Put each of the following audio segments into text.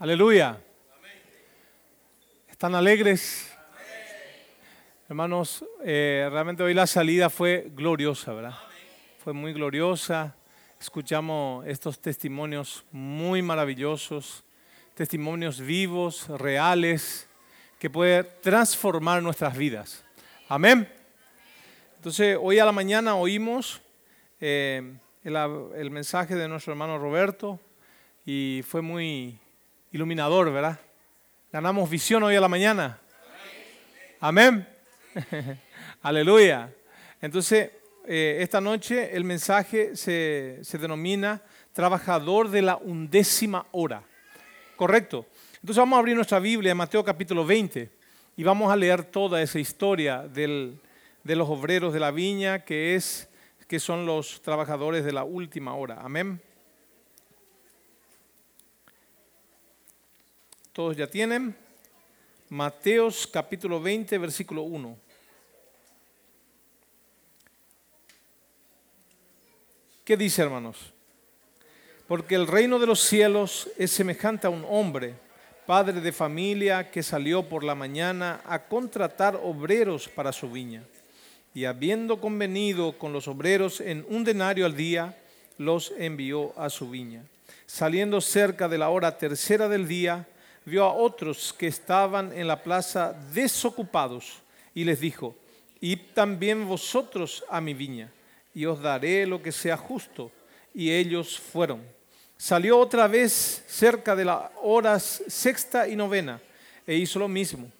Aleluya. ¿Están alegres? Hermanos, eh, realmente hoy la salida fue gloriosa, ¿verdad? Fue muy gloriosa. Escuchamos estos testimonios muy maravillosos, testimonios vivos, reales, que pueden transformar nuestras vidas. Amén. Entonces, hoy a la mañana oímos eh, el mensaje de nuestro hermano Roberto y fue muy iluminador, ¿verdad? Ganamos visión hoy a la mañana. Amén. Aleluya. Entonces, eh, esta noche el mensaje se, se denomina trabajador de la undécima hora. Correcto. Entonces vamos a abrir nuestra Biblia en Mateo capítulo 20 y vamos a leer toda esa historia del, de los obreros de la viña que, es, que son los trabajadores de la última hora. Amén. Todos ya tienen. Mateos capítulo 20, versículo 1. ¿Qué dice, hermanos? Porque el reino de los cielos es semejante a un hombre, padre de familia, que salió por la mañana a contratar obreros para su viña. Y habiendo convenido con los obreros en un denario al día, los envió a su viña. Saliendo cerca de la hora tercera del día, vio a otros que estaban en la plaza desocupados y les dijo, id también vosotros a mi viña y os daré lo que sea justo. Y ellos fueron. Salió otra vez cerca de las horas sexta y novena e hizo lo mismo.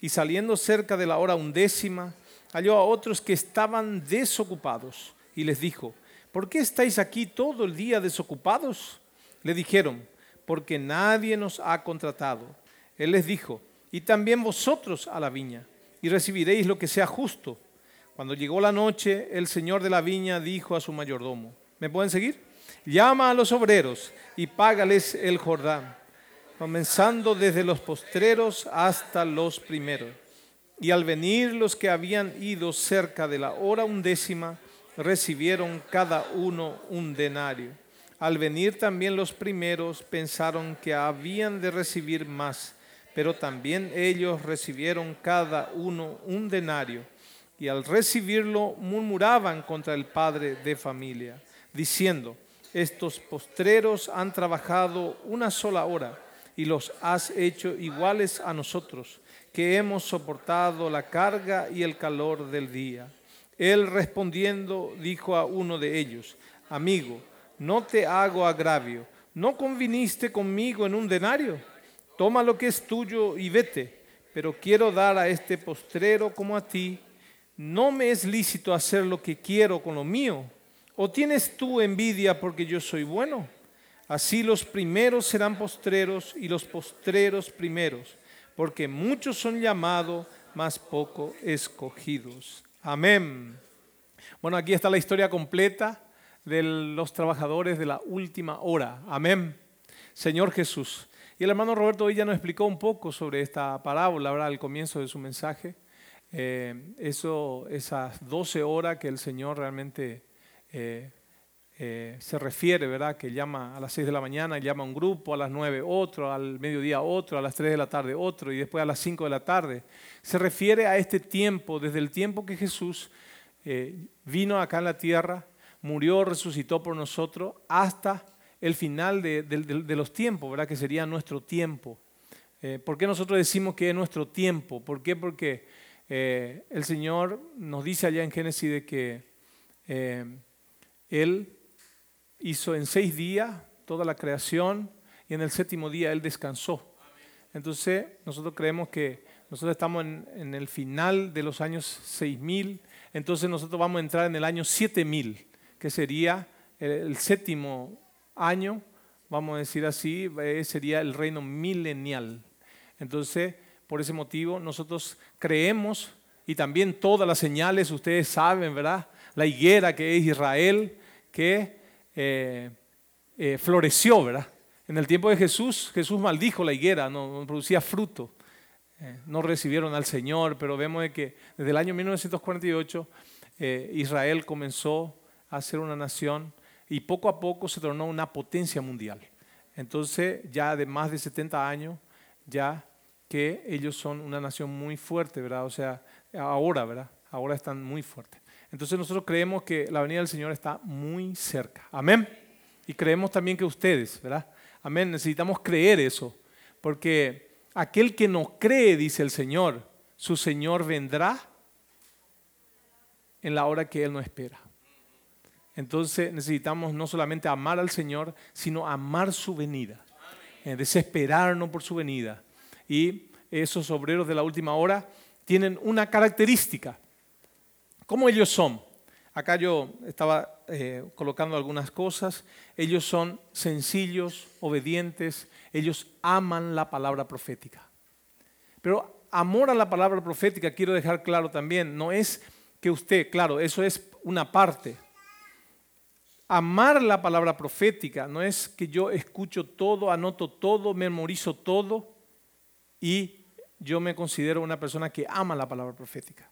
Y saliendo cerca de la hora undécima, halló a otros que estaban desocupados y les dijo, ¿por qué estáis aquí todo el día desocupados? Le dijeron, porque nadie nos ha contratado. Él les dijo, y también vosotros a la viña, y recibiréis lo que sea justo. Cuando llegó la noche, el señor de la viña dijo a su mayordomo, ¿me pueden seguir? Llama a los obreros y págales el Jordán, comenzando desde los postreros hasta los primeros. Y al venir los que habían ido cerca de la hora undécima, recibieron cada uno un denario. Al venir también los primeros pensaron que habían de recibir más, pero también ellos recibieron cada uno un denario y al recibirlo murmuraban contra el padre de familia, diciendo, estos postreros han trabajado una sola hora y los has hecho iguales a nosotros, que hemos soportado la carga y el calor del día. Él respondiendo dijo a uno de ellos, amigo, no te hago agravio, ¿no conviniste conmigo en un denario? Toma lo que es tuyo y vete, pero quiero dar a este postrero como a ti ¿no me es lícito hacer lo que quiero con lo mío? ¿O tienes tú envidia porque yo soy bueno? Así los primeros serán postreros y los postreros primeros, porque muchos son llamados, mas poco escogidos. Amén. Bueno, aquí está la historia completa de los trabajadores de la última hora. Amén. Señor Jesús. Y el hermano Roberto hoy ya nos explicó un poco sobre esta parábola, ¿verdad? Al comienzo de su mensaje. Eh, eso, esas 12 horas que el Señor realmente eh, eh, se refiere, ¿verdad? Que llama a las 6 de la mañana, llama a un grupo, a las 9 otro, al mediodía otro, a las 3 de la tarde otro y después a las 5 de la tarde. Se refiere a este tiempo, desde el tiempo que Jesús vino acá en la tierra, murió, resucitó por nosotros, hasta el final de, los tiempos, ¿verdad? Que sería nuestro tiempo. ¿Por qué nosotros decimos que es nuestro tiempo? ¿Por qué? Porque eh, el Señor nos dice allá en Génesis de que eh, Él hizo en seis días toda la creación y en el séptimo día Él descansó. Entonces nosotros creemos que nosotros estamos en, el final de los años 6000, entonces nosotros vamos a entrar en el año 7000, que sería el, séptimo año, vamos a decir así, eh, sería el reino milenial. Entonces, por ese motivo nosotros creemos y también todas las señales, ustedes saben, ¿verdad? La higuera que es Israel, que eh, eh, floreció, ¿verdad? En el tiempo de Jesús, Jesús maldijo la higuera, no, producía fruto. No recibieron al Señor, pero vemos que desde el año 1948 Israel comenzó a ser una nación y poco a poco se tornó una potencia mundial. Entonces, ya de más de 70 años, ya que ellos son una nación muy fuerte, ¿verdad? O sea, ahora, ¿verdad? Ahora están muy fuertes. Entonces nosotros creemos que la venida del Señor está muy cerca. Amén. Y creemos también que ustedes, ¿verdad? Amén. Necesitamos creer eso. Porque aquel que no cree, dice el Señor, su Señor vendrá en la hora que Él no espera. Entonces necesitamos no solamente amar al Señor, sino amar su venida. Eh, desesperarnos por su venida. Y esos obreros de la última hora tienen una característica. ¿Cómo ellos son? Acá yo estaba eh, colocando algunas cosas. Ellos son sencillos, obedientes, ellos aman la palabra profética. Pero amor a la palabra profética, quiero dejar claro también, no es que usted, claro, eso es una parte. Amar la palabra profética no es que yo escucho todo, anoto todo, memorizo todo y yo me considero una persona que ama la palabra profética.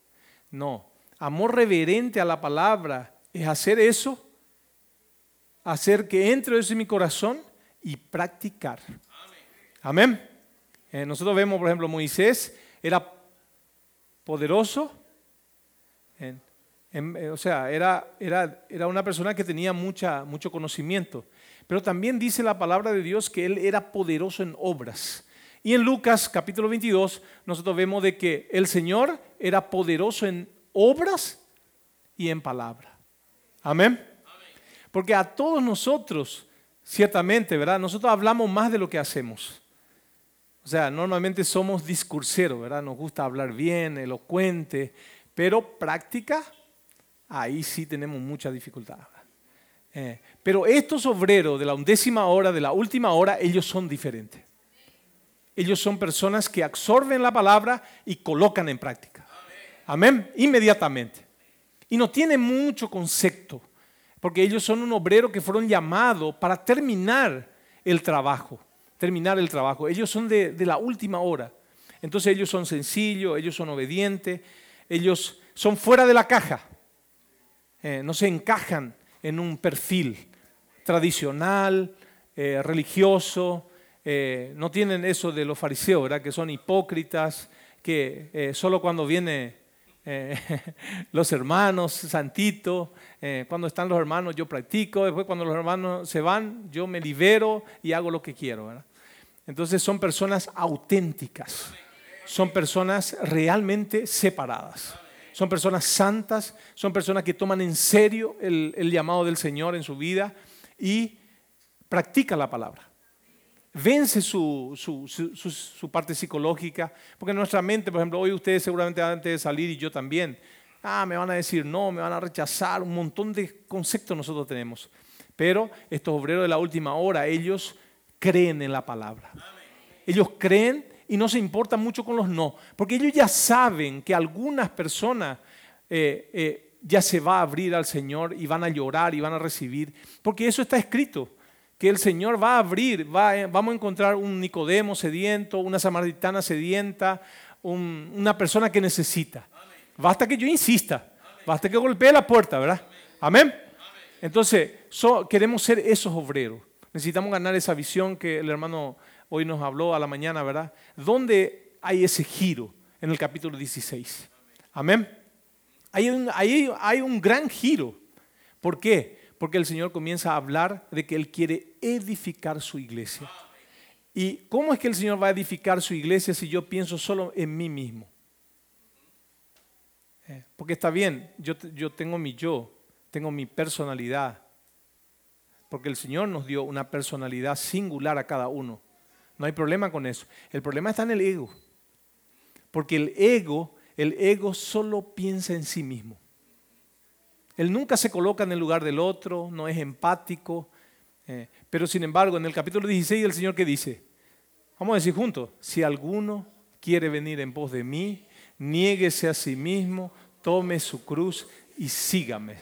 No, amor reverente a la palabra es hacer eso, hacer que entre eso en mi corazón y practicar. Amén. Eh, nosotros vemos, por ejemplo, Moisés era poderoso, eh, o sea, era, era, era, una persona que tenía mucha, mucho conocimiento, pero también dice la palabra de Dios que él era poderoso en obras. Y en Lucas capítulo 22 nosotros vemos de que el Señor era poderoso en obras y en palabra. Amén. Porque a todos nosotros, ciertamente, ¿verdad? Nosotros hablamos más de lo que hacemos. O sea, normalmente somos discurseros, ¿verdad? Nos gusta hablar bien, elocuente, pero práctica, ahí sí tenemos mucha dificultad. Eh, pero estos obreros de la undécima hora, de la última hora, ellos son diferentes. Ellos son personas que absorben la palabra y colocan en práctica. Amén. Inmediatamente. Y no tienen mucho concepto, porque ellos son un obrero que fueron llamados para terminar el trabajo terminar el trabajo. Ellos son de, la última hora. Entonces ellos son sencillos, ellos son obedientes, ellos son fuera de la caja. Eh, no se encajan en un perfil tradicional, eh, religioso. Eh, no tienen eso de los fariseos, ¿verdad? que son hipócritas, que solo cuando viene los hermanos, santito, cuando están los hermanos yo practico, después cuando los hermanos se van yo me libero y hago lo que quiero. ¿verdad? Entonces son personas auténticas, son personas realmente separadas, son personas santas, son personas que toman en serio el, llamado del Señor en su vida y practican la palabra. Vence su, su, parte psicológica, porque nuestra mente, por ejemplo, hoy ustedes seguramente antes de salir y yo también, ah, me van a decir no, me van a rechazar, un montón de conceptos nosotros tenemos. Pero estos obreros de la última hora, ellos creen en la palabra. Ellos creen y no se importan mucho con los no, porque ellos ya saben que algunas personas eh, eh, ya se va a abrir al Señor y van a llorar y van a recibir, porque eso está escrito, que el Señor va a abrir, va, eh, vamos a encontrar un Nicodemo sediento, una samaritana sedienta, una persona que necesita. Basta que yo insista, basta que golpee la puerta, ¿verdad? Amén. Entonces, queremos ser esos obreros. Necesitamos ganar esa visión que el hermano hoy nos habló a la mañana, ¿verdad? ¿Dónde hay ese giro en el capítulo 16? Amén. Hay un, hay un gran giro. ¿Por qué? Porque el Señor comienza a hablar de que Él quiere edificar su iglesia. ¿Y cómo es que el Señor va a edificar su iglesia si yo pienso solo en mí mismo? Eh, porque está bien, yo, yo tengo mi yo, tengo mi personalidad, porque el Señor nos dio una personalidad singular a cada uno. No hay problema con eso. El problema está en el ego. Porque el ego, el ego solo piensa en sí mismo. Él nunca se coloca en el lugar del otro, no es empático. Eh, pero sin embargo, en el capítulo 16 el Señor que dice, vamos a decir juntos, si alguno quiere venir en pos de mí, niéguese a sí mismo, tome su cruz y sígame.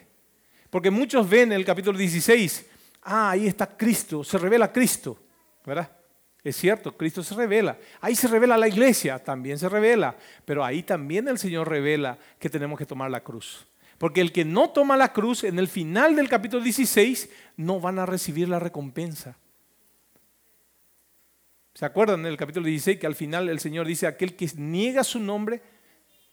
Porque muchos ven en el capítulo 16 ah, ahí está Cristo, se revela Cristo, ¿verdad? Es cierto, Cristo se revela. Ahí se revela la iglesia, también se revela. Pero ahí también el Señor revela que tenemos que tomar la cruz. Porque el que no toma la cruz, en el final del capítulo 16, no van a recibir la recompensa. ¿Se acuerdan en el capítulo 16 que al final el Señor dice, aquel que niega su nombre,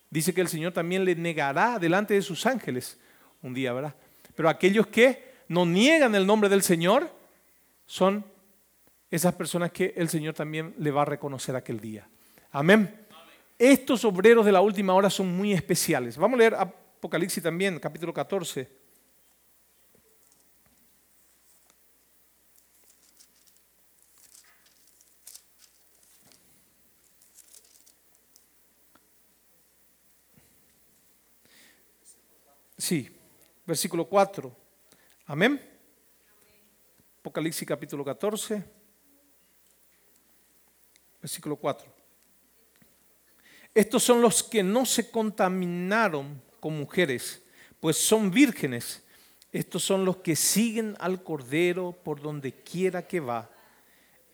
dice que el Señor también le negará delante de sus ángeles un día, ¿verdad? Pero aquellos que no niegan el nombre del Señor son esas personas que el Señor también le va a reconocer aquel día. Amén. Estos obreros de la última hora son muy especiales. Vamos a leer Apocalipsis también, capítulo 14. Sí, versículo 4. Amén. Apocalipsis capítulo 14, versículo 4. Estos son los que no se contaminaron con mujeres, pues son vírgenes. Estos son los que siguen al Cordero por donde quiera que va.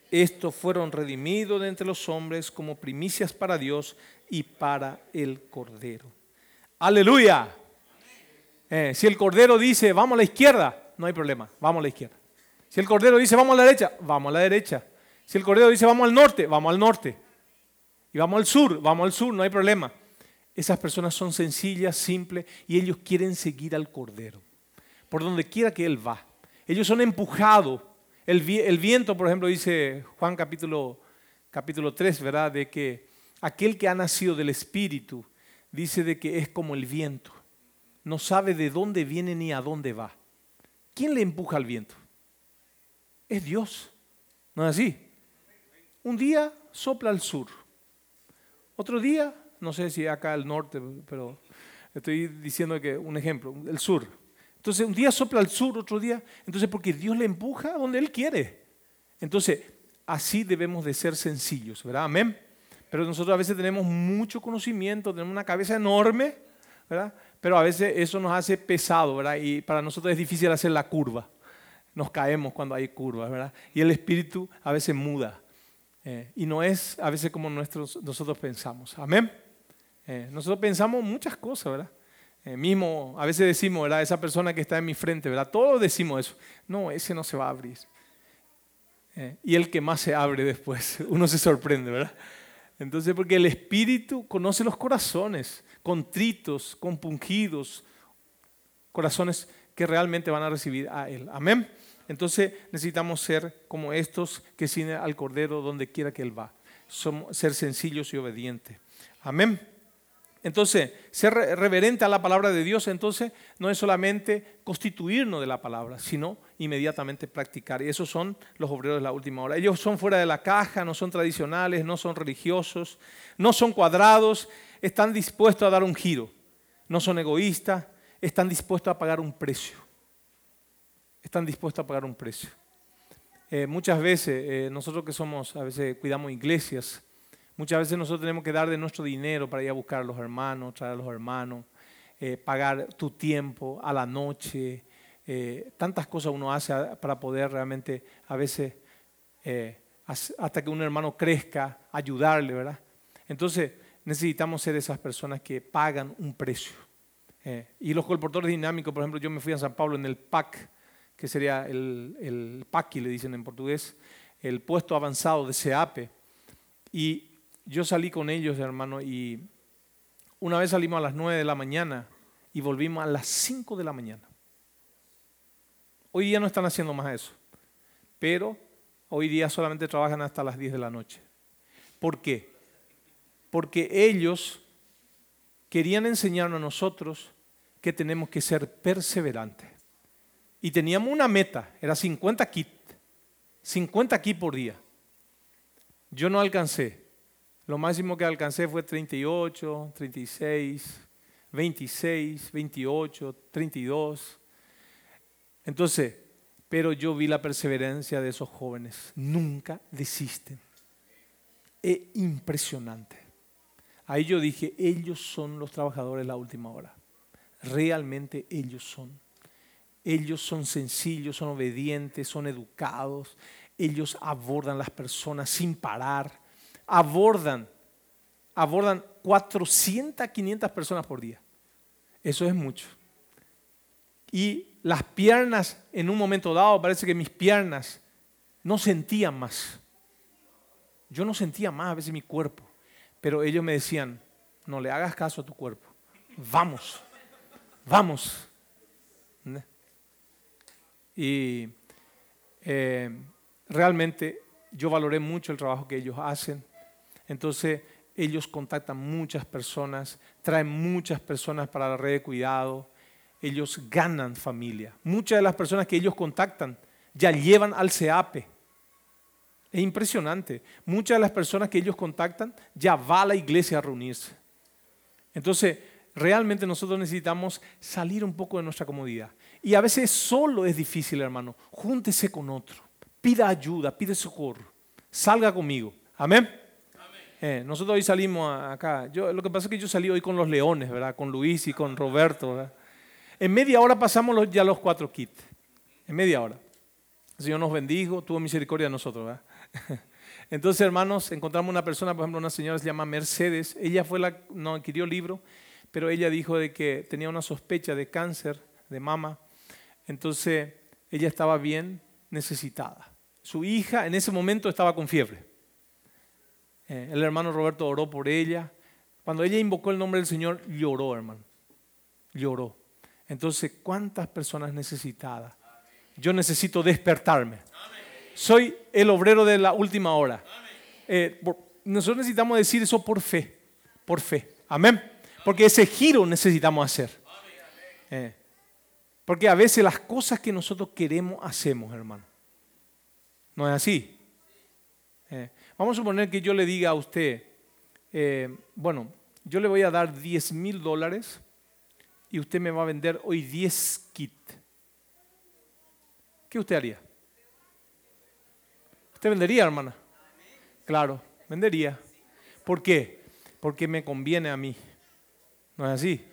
Estos fueron redimidos de entre los hombres como primicias para Dios y para el Cordero. Aleluya. Eh, si el Cordero dice, vamos a la izquierda, no hay problema, vamos a la izquierda. Si el Cordero dice, vamos a la derecha, vamos a la derecha. Si el Cordero dice, vamos al norte, vamos al norte. Y vamos al sur, vamos al sur, no hay problema. Esas personas son sencillas, simples y ellos quieren seguir al Cordero. Por donde quiera que Él va. Ellos son empujados. El, viento, por ejemplo, dice Juan capítulo, capítulo 3, ¿verdad? De que aquel que ha nacido del Espíritu dice de que es como el viento. No sabe de dónde viene ni a dónde va. ¿Quién le empuja al viento? Es Dios. ¿No es así? Un día sopla al sur otro día, no sé si acá al norte, pero estoy diciendo que un ejemplo, el sur. Entonces un día sopla al sur, otro día, entonces porque Dios le empuja a donde Él quiere. Entonces, así debemos de ser sencillos, ¿verdad? Amén. Pero nosotros a veces tenemos mucho conocimiento, tenemos una cabeza enorme, ¿verdad? Pero a veces eso nos hace pesado, ¿verdad? Y para nosotros es difícil hacer la curva. Nos caemos cuando hay curvas, ¿verdad? Y el espíritu a veces muda. Eh, y no es a veces como nosotros pensamos. Amén. Eh, nosotros pensamos muchas cosas, ¿verdad? Eh, mismo, a veces decimos, ¿verdad? Esa persona que está en mi frente, ¿verdad? Todos decimos eso. No, ese no se va a abrir. y el que más se abre después, uno se sorprende, ¿verdad? Entonces, porque el Espíritu conoce los corazones, contritos, compungidos, corazones que realmente van a recibir a Él. Amén. Entonces necesitamos ser como estos que siguen al Cordero donde quiera que Él va. Somos, ser sencillos y obedientes. Amén. Entonces, ser reverente a la palabra de Dios, entonces, no es solamente constituirnos de la palabra, sino inmediatamente practicar. Y esos son los obreros de la última hora. Ellos son fuera de la caja, no son tradicionales, no son religiosos, no son cuadrados, están dispuestos a dar un giro. No son egoístas, están dispuestos a pagar un precio están dispuestos a pagar un precio. Eh, muchas veces, eh, nosotros que somos, a veces cuidamos iglesias, muchas veces nosotros tenemos que dar de nuestro dinero para ir a buscar a los hermanos, traer a los hermanos, eh, pagar tu tiempo a la noche, tantas cosas uno hace para poder realmente, a veces, hasta que un hermano crezca, ayudarle, ¿verdad? Entonces, necesitamos ser esas personas que pagan un precio. y los colportores dinámicos, por ejemplo, yo me fui a San Pablo en el PAC, que sería el, el le dicen en portugués, el puesto avanzado de SEAPE. Y yo salí con ellos, hermano, y una vez salimos a las 9 de la mañana y volvimos a las 5 de la mañana. Hoy día no están haciendo más eso, pero hoy día solamente trabajan hasta las 10 de la noche. ¿Por qué? Porque ellos querían enseñarnos a nosotros que tenemos que ser perseverantes. Y teníamos una meta, era 50 kits, 50 kits por día. Yo no alcancé. Lo máximo que alcancé fue 38, 36, 26, 28, 32. Entonces, pero yo vi la perseverancia de esos jóvenes. Nunca desisten. Es impresionante. Ahí yo dije, ellos son los trabajadores de la última hora. Realmente ellos son. Ellos son sencillos, son obedientes, son educados. Ellos abordan las personas sin parar. Abordan, abordan 400, 500 personas por día. Eso es mucho. Y las piernas, en un momento dado, parece que mis piernas no sentían más. Yo no sentía más a veces mi cuerpo, pero ellos me decían, no le hagas caso a tu cuerpo, vamos, vamos. Y eh, realmente yo valoré mucho el trabajo que ellos hacen. Entonces ellos contactan muchas personas, traen muchas personas para la red de cuidado, ellos ganan familia. Muchas de las personas que ellos contactan ya llevan al CEAPE. Es impresionante. Muchas de las personas que ellos contactan ya va a la iglesia a reunirse. Entonces, realmente nosotros necesitamos salir un poco de nuestra comodidad. Y a veces solo es difícil, hermano. Júntese con otro. Pida ayuda, pide socorro. Salga conmigo. Amén. Eh, nosotros hoy salimos acá. Yo, lo que pasa es que yo salí hoy con los leones, ¿verdad? Con Luis y con Roberto. En media hora pasamos ya los cuatro kits. En media hora. El Señor nos bendijo, tuvo misericordia de nosotros. ¿verdad? Entonces, hermanos, encontramos una persona, por ejemplo, una señora se llama Mercedes. Ella fue la, no adquirió libro, pero ella dijo de que tenía una sospecha de cáncer de mama. Entonces, ella estaba bien necesitada. Su hija en ese momento estaba con fiebre. Eh, el hermano Roberto oró por ella. Cuando ella invocó el nombre del Señor, lloró, hermano. Lloró. Entonces, ¿cuántas personas necesitadas? Yo necesito despertarme. Soy el obrero de la última hora. Eh, nosotros necesitamos decir eso por fe. Por fe. Amén. Porque ese giro necesitamos hacer. Eh, porque a veces las cosas que nosotros queremos hacemos, hermano. ¿No es así? Eh, vamos a suponer que yo le diga a usted, eh, bueno, yo le voy a dar 10 mil dólares y usted me va a vender hoy 10 kits. ¿Qué usted haría? ¿Usted vendería, hermana? Claro, vendería. ¿Por qué? Porque me conviene a mí. ¿No es así?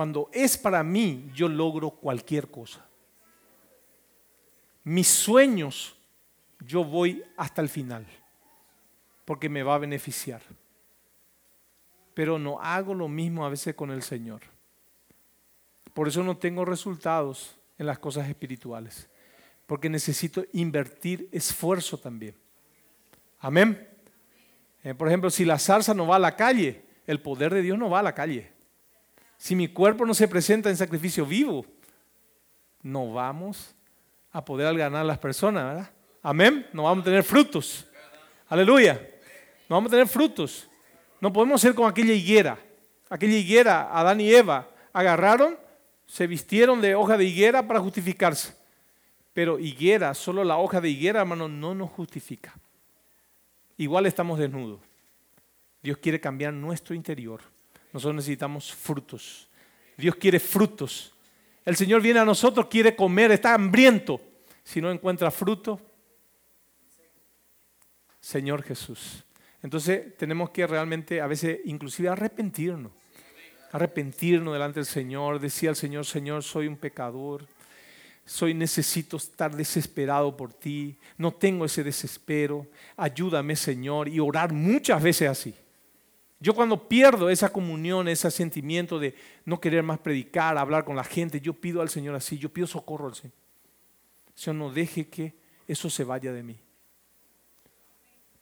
Cuando es para mí, yo logro cualquier cosa mis sueños, yo voy hasta el final, porque me va a beneficiar. Pero no hago lo mismo a veces con el Señor. Por eso no tengo resultados en las cosas espirituales, porque necesito invertir esfuerzo también. Amén. Eh, por ejemplo, si la zarza no va a la calle, el poder de Dios no va a la calle. Si mi cuerpo no se presenta en sacrificio vivo, no vamos a poder ganar a las personas, ¿verdad? Amén. No vamos a tener frutos. Aleluya. No vamos a tener frutos. No podemos ser como aquella higuera. Aquella higuera, Adán y Eva agarraron, se vistieron de hoja de higuera para justificarse. Pero higuera, solo la hoja de higuera, hermano, no nos justifica. Igual estamos desnudos. Dios quiere cambiar nuestro interior. Nosotros necesitamos frutos. Dios quiere frutos. El Señor viene a nosotros, quiere comer, está hambriento. Si no encuentra fruto, Señor Jesús. Entonces tenemos que realmente a veces inclusive arrepentirnos. Arrepentirnos delante del Señor, decir al Señor, Señor, soy un pecador. Soy necesito estar desesperado por ti. No tengo ese desespero. Ayúdame, Señor, y orar muchas veces así. Yo cuando pierdo esa comunión, ese sentimiento de no querer más predicar, hablar con la gente, yo pido al Señor así, yo pido socorro al Señor. Señor, no deje que eso se vaya de mí.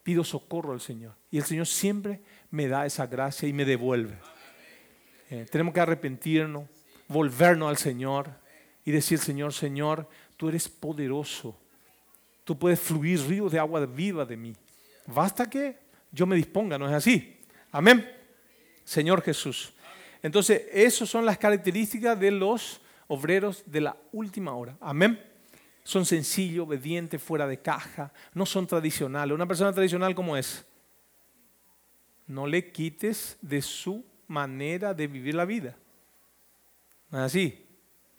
Pido socorro al Señor. Y el Señor siempre me da esa gracia y me devuelve. Eh, tenemos que arrepentirnos, volvernos al Señor y decir, Señor, Señor, tú eres poderoso. Tú puedes fluir ríos de agua viva de mí. Basta que yo me disponga, ¿no es así? Amén. Señor Jesús. Entonces, esas son las características de los obreros de la última hora. Amén. Son sencillos, obedientes, fuera de caja, no son tradicionales. Una persona tradicional, ¿cómo es? No le quites de su manera de vivir la vida. así.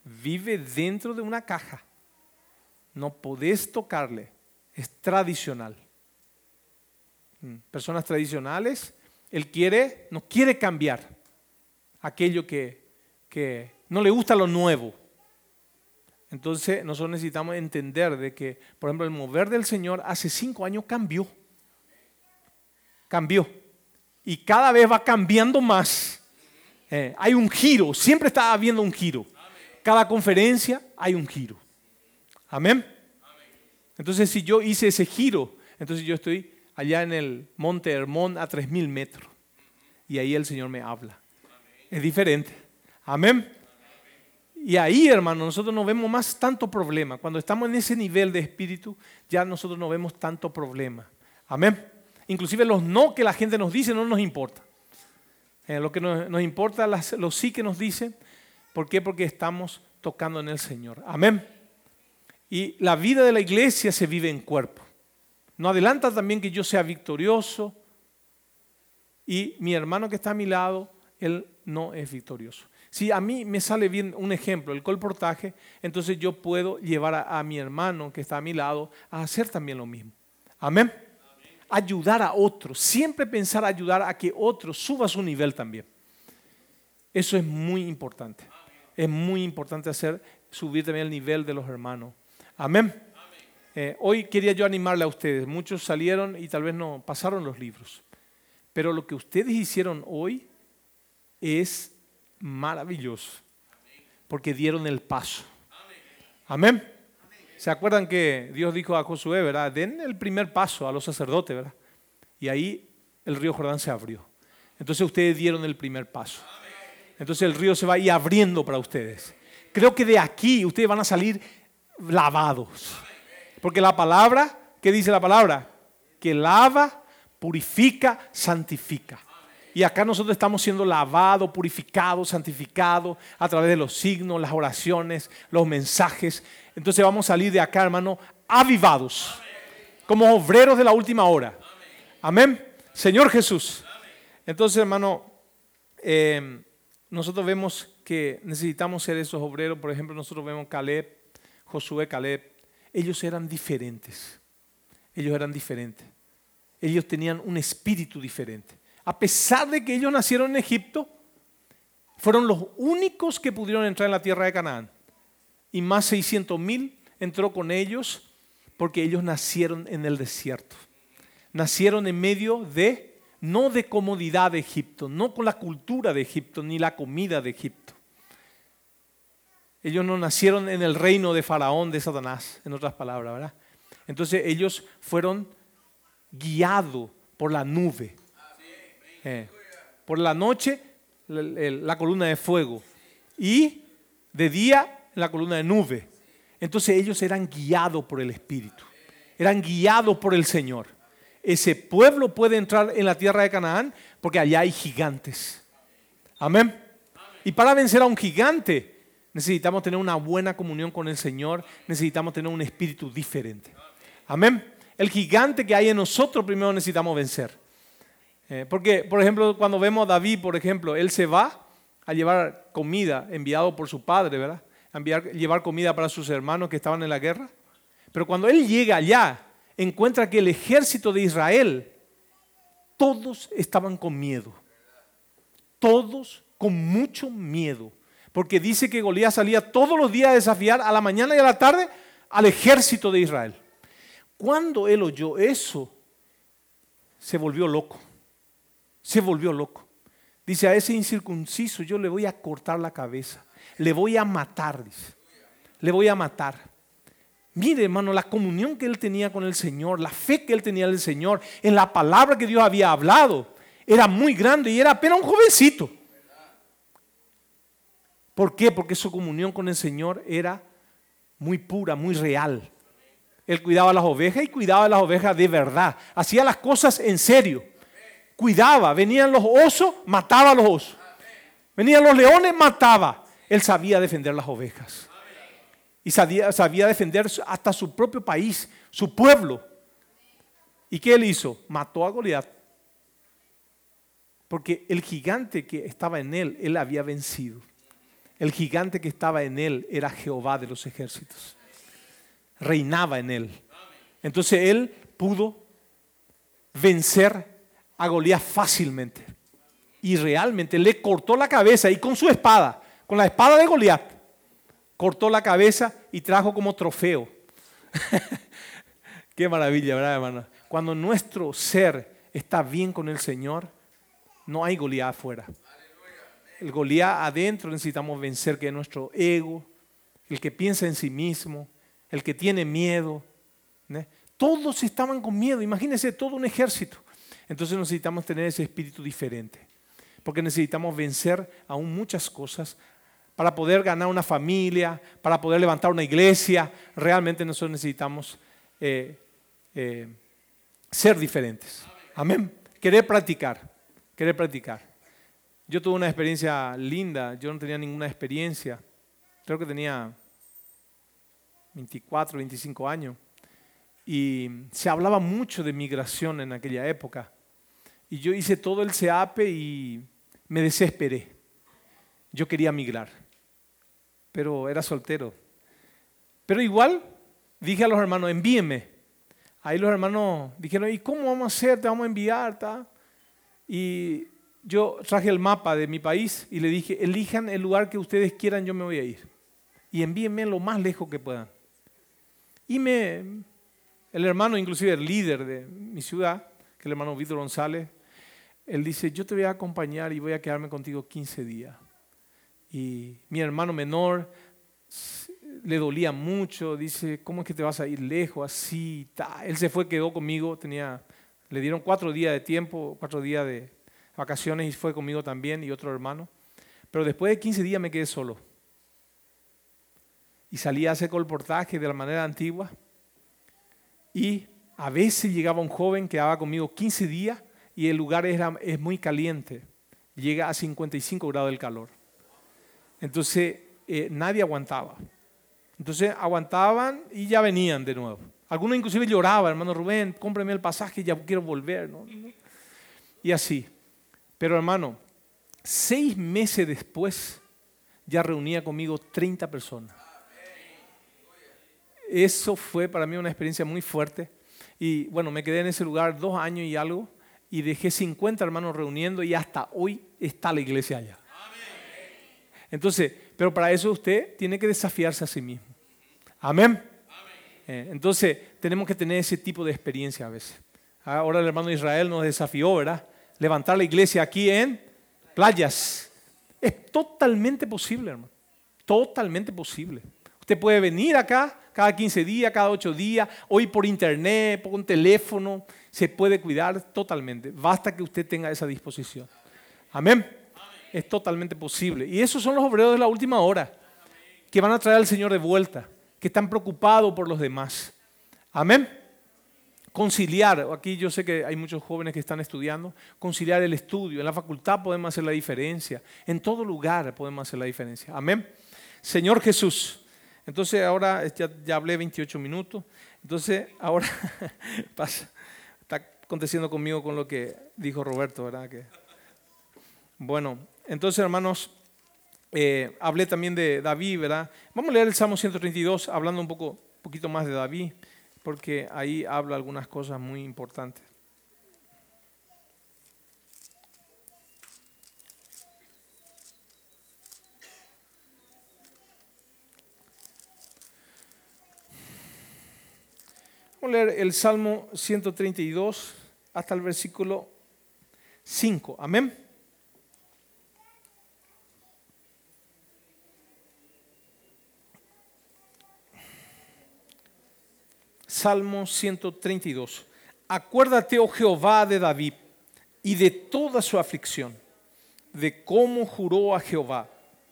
Vive dentro de una caja. No podés tocarle. Es tradicional. Mm, personas tradicionales él quiere, no quiere cambiar aquello que, que no le gusta lo nuevo. Entonces nosotros necesitamos entender de que, por ejemplo, el mover del Señor hace cinco años cambió. Cambió. Y cada vez va cambiando más. Eh, hay un giro, siempre está habiendo un giro. Cada conferencia hay un giro. Amén. Entonces si yo hice ese giro, entonces yo estoy allá en el monte Hermón a 3.000 metros. Y ahí el Señor me habla. Es diferente. Amén. Y ahí, hermano, nosotros no vemos más tanto problema. Cuando estamos en ese nivel de espíritu, ya nosotros no vemos tanto problema. Amén. Inclusive los no que la gente nos dice no nos importa. Eh, lo que nos, importa, los sí que nos dicen. ¿Por qué? Porque estamos tocando en el Señor. Amén. Y la vida de la iglesia se vive en cuerpo. No adelanta también que yo sea victorioso y mi hermano que está a mi lado, él no es victorioso. Si a mí me sale bien un ejemplo, el colportaje, entonces yo puedo llevar a, mi hermano que está a mi lado a hacer también lo mismo. Amén. Ayudar a otros, siempre pensar ayudar a que otro suba su nivel también. Eso es muy importante. Es muy importante hacer subir también el nivel de los hermanos. Amén. Eh, hoy quería yo animarle a ustedes. Muchos salieron y tal vez no pasaron los libros. Pero lo que ustedes hicieron hoy es maravilloso. Porque dieron el paso. Amén. ¿Se acuerdan que Dios dijo a Josué, verdad? Den el primer paso a los sacerdotes, ¿verdad? Y ahí el río Jordán se abrió. Entonces ustedes dieron el primer paso. Entonces el río se va a ir abriendo para ustedes. Creo que de aquí ustedes van a salir lavados. Porque la palabra, ¿qué dice la palabra? Que lava, purifica, santifica. Y acá nosotros estamos siendo lavados, purificados, santificados a través de los signos, las oraciones, los mensajes. Entonces vamos a salir de acá, hermano, avivados, como obreros de la última hora. Amén. Señor Jesús. Entonces, hermano, eh, nosotros vemos que necesitamos ser esos obreros. Por ejemplo, nosotros vemos Caleb, Josué, Caleb. Ellos eran diferentes. Ellos eran diferentes. Ellos tenían un espíritu diferente. A pesar de que ellos nacieron en Egipto, fueron los únicos que pudieron entrar en la tierra de Canaán. Y más 600 mil entró con ellos porque ellos nacieron en el desierto. Nacieron en medio de no de comodidad de Egipto, no con la cultura de Egipto, ni la comida de Egipto. Ellos no nacieron en el reino de Faraón, de Satanás, en otras palabras, ¿verdad? Entonces ellos fueron guiados por la nube. Eh, por la noche, la, columna de fuego. Y de día, la columna de nube. Entonces ellos eran guiados por el Espíritu. Eran guiados por el Señor ese pueblo puede entrar en la tierra de Canaán porque allá hay gigantes. Amén. Y para vencer a un gigante necesitamos tener una buena comunión con el Señor, necesitamos tener un espíritu diferente. Amén. El gigante que hay en nosotros primero necesitamos vencer. Eh, porque, por ejemplo, cuando vemos a David, por ejemplo, él se va a llevar comida enviado por su padre, ¿verdad? A enviar, llevar comida para sus hermanos que estaban en la guerra. Pero cuando él llega allá, encuentra que el ejército de Israel, todos estaban con miedo. Todos con mucho miedo. Porque dice que Golías salía todos los días a desafiar a la mañana y a la tarde al ejército de Israel. Cuando él oyó eso, se volvió loco. Se volvió loco. Dice, a ese incircunciso yo le voy a cortar la cabeza. Le voy a matar. Le voy a matar. Mire, hermano, la comunión que él tenía con el Señor, la fe que él tenía en el Señor, en la palabra que Dios había hablado, era muy grande y era apenas un jovencito. ¿Por qué? Porque su comunión con el Señor era muy pura, muy real. Él cuidaba las ovejas y cuidaba las ovejas de verdad. Hacía las cosas en serio. Cuidaba. Venían los osos, mataba a los osos. Venían los leones, mataba. Él sabía defender las ovejas y sabía, defender hasta su propio país, su pueblo. ¿Y qué él hizo? Mató a Goliat. Porque el gigante que estaba en él, él había vencido. El gigante que estaba en él era Jehová de los ejércitos. Reinaba en él. Entonces él pudo vencer a Goliat fácilmente. Y realmente le cortó la cabeza y con su espada, con la espada de Goliat, cortó la cabeza y trajo como trofeo. Qué maravilla, ¿verdad, hermano? Cuando nuestro ser está bien con el Señor, no hay Goliat afuera. El Goliat adentro necesitamos vencer, que es nuestro ego, el que piensa en sí mismo, el que tiene miedo. Todos estaban con miedo, imagínense todo un ejército. Entonces necesitamos tener ese espíritu diferente, porque necesitamos vencer aún muchas cosas para poder ganar una familia, para poder levantar una iglesia. Realmente nosotros necesitamos eh, eh, ser diferentes. Amén. Querer practicar, querer practicar. Yo tuve una experiencia linda, yo no tenía ninguna experiencia, creo que tenía 24, 25 años, y se hablaba mucho de migración en aquella época. Y yo hice todo el CEAPE y me desesperé. Yo quería migrar, pero era soltero. Pero igual dije a los hermanos, envíenme. Ahí los hermanos dijeron, ¿y cómo vamos a hacer? Te vamos a enviar. Y yo traje el mapa de mi país y le dije, elijan el lugar que ustedes quieran, yo me voy a ir. Y envíenme lo más lejos que puedan. Y me, el hermano, inclusive el líder de mi ciudad, que el hermano Víctor González, él dice, yo te voy a acompañar y voy a quedarme contigo 15 días. Y mi hermano menor le dolía mucho, dice, ¿cómo es que te vas a ir lejos así? Él se fue, quedó conmigo, tenía, le dieron cuatro días de tiempo, cuatro días de, vacaciones y fue conmigo también y otro hermano. Pero después de 15 días me quedé solo. Y salía a hacer colportaje de la manera antigua. Y a veces llegaba un joven, que quedaba conmigo 15 días y el lugar es muy caliente. Llega a 55 grados del calor. Entonces eh, nadie aguantaba. Entonces aguantaban y ya venían de nuevo. Algunos inclusive lloraban, hermano Rubén, cómprame el pasaje, ya quiero volver. Y así. Pero hermano, seis meses después ya reunía conmigo 30 personas. Eso fue para mí una experiencia muy fuerte. Y bueno, me quedé en ese lugar dos años y algo y dejé 50 hermanos reuniendo y hasta hoy está la iglesia allá. Entonces, pero para eso usted tiene que desafiarse a sí mismo. Amén. Eh, entonces, tenemos que tener ese tipo de experiencia a veces. Ahora el hermano Israel nos desafió, ¿verdad? Levantar la iglesia aquí en playas. Es totalmente posible, hermano. Totalmente posible. Usted puede venir acá cada 15 días, cada 8 días, hoy por internet, por un teléfono, se puede cuidar totalmente. Basta que usted tenga esa disposición. Amén. Es totalmente posible. Y esos son los obreros de la última hora, que van a traer al Señor de vuelta, que están preocupados por los demás. Amén conciliar, aquí yo sé que hay muchos jóvenes que están estudiando, conciliar el estudio. En la facultad podemos hacer la diferencia, en todo lugar podemos hacer la diferencia. Amén. Señor Jesús. Entonces ahora ya, hablé 28 minutos, entonces ahora pasa, está aconteciendo conmigo con lo que dijo Roberto, ¿verdad? Que, bueno, entonces hermanos, eh, hablé también de David, ¿verdad? Vamos a leer el Salmo 132, hablando un poco, poquito más de David porque ahí habla algunas cosas muy importantes. Vamos a leer el Salmo 132 hasta el versículo 5. Amén. Salmo 132. Acuérdate, oh Jehová, de David y de toda su aflicción, de cómo juró a Jehová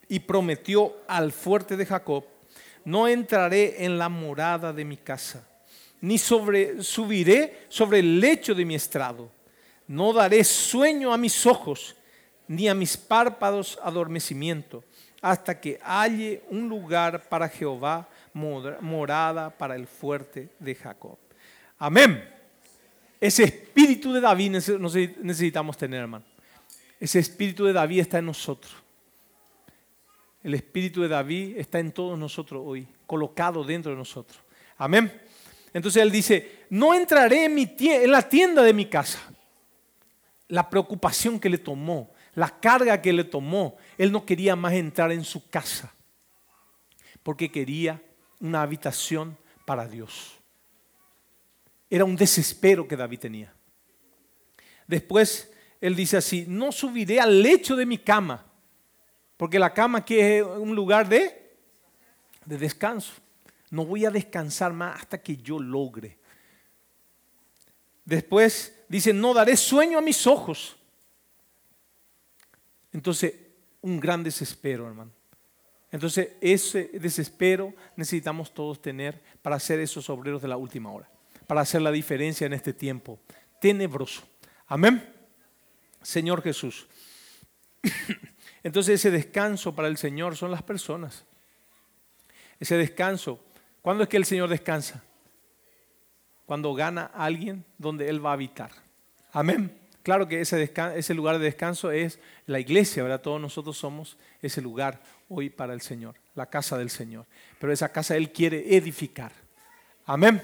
y prometió al fuerte de Jacob, no entraré en la morada de mi casa, ni sobre, subiré sobre el lecho de mi estrado, no daré sueño a mis ojos, ni a mis párpados adormecimiento, hasta que halle un lugar para Jehová morada para el fuerte de Jacob. Amén. Ese espíritu de David necesitamos tener, hermano. Ese espíritu de David está en nosotros. El espíritu de David está en todos nosotros hoy, colocado dentro de nosotros. Amén. Entonces él dice, no entraré en, en la tienda de mi casa. La preocupación que le tomó, la carga que le tomó, él no quería más entrar en su casa, porque quería una habitación para Dios. Era un desespero que David tenía. Después él dice así, no subiré al lecho de mi cama, porque la cama aquí es un lugar de, de descanso. No voy a descansar más hasta que yo logre. Después dice, no daré sueño a mis ojos. Entonces, un gran desespero, hermano. Entonces, ese desespero necesitamos todos tener para ser esos obreros de la última hora, para hacer la diferencia en este tiempo tenebroso. Amén. Señor Jesús. Entonces ese descanso para el Señor son las personas. Ese descanso. ¿Cuándo es que el Señor descansa? Cuando gana a alguien donde Él va a habitar. Amén. Claro que ese, lugar de descanso es la iglesia, ¿verdad? Todos nosotros somos ese lugar hoy para el Señor, la casa del Señor. Pero esa casa Él quiere edificar. Amén.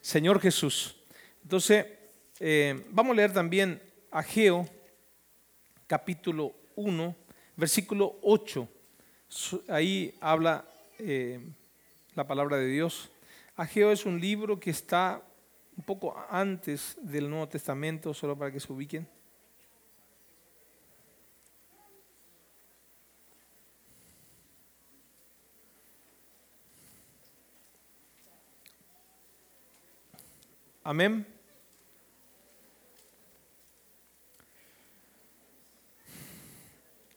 Señor Jesús. Entonces, eh, vamos a leer también Ageo, capítulo 1, versículo 8. Ahí habla eh, la palabra de Dios. Ageo es un libro que está un poco antes del Nuevo Testamento, solo para que se ubiquen. Amén.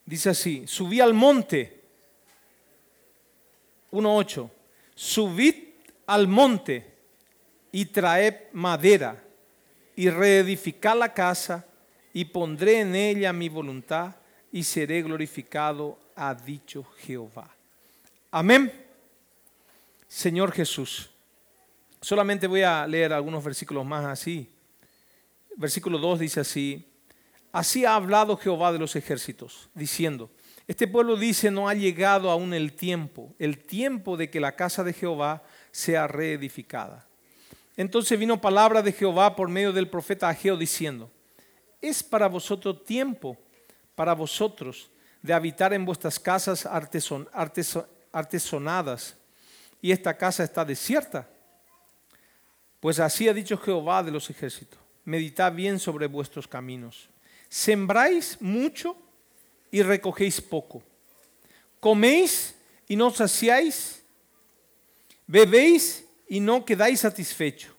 Dice así, subí al monte. 1.8. Subid al monte y traed madera y reedificad la casa y pondré en ella mi voluntad y seré glorificado, ha dicho Jehová. Amén. Señor Jesús. Solamente voy a leer algunos versículos más así. Versículo 2 dice así, Así ha hablado Jehová de los ejércitos, diciendo, este pueblo dice, no ha llegado aún el tiempo, el tiempo de que la casa de Jehová sea reedificada. Entonces vino palabra de Jehová por medio del profeta Ageo diciendo, es para vosotros tiempo, para vosotros, de habitar en vuestras casas artesonadas, y esta casa está desierta. Pues así ha dicho Jehová de los ejércitos, meditad bien sobre vuestros caminos Sembráis mucho y recogéis poco. Coméis y no saciáis. Bebéis y no quedáis satisfecho.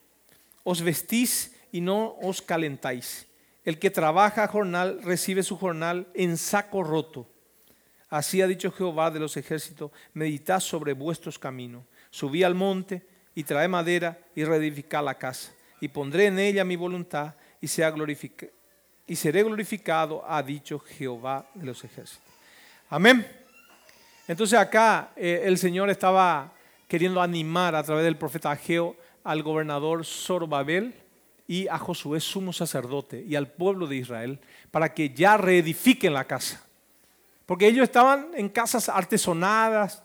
Os vestís y no os calentáis. El que trabaja jornal recibe su jornal en saco roto. Así ha dicho Jehová de los ejércitos, meditad sobre vuestros caminos. Subí al monte y trae madera y reedificad la casa. Y pondré en ella mi voluntad y sea glorificada y seré glorificado, ha dicho Jehová de los ejércitos. Amén. Entonces acá eh, el Señor estaba queriendo animar a través del profeta Ageo al gobernador Zorobabel y a Josué, sumo sacerdote, y al pueblo de Israel, para que ya reedifiquen la casa. Porque ellos estaban en casas artesonadas,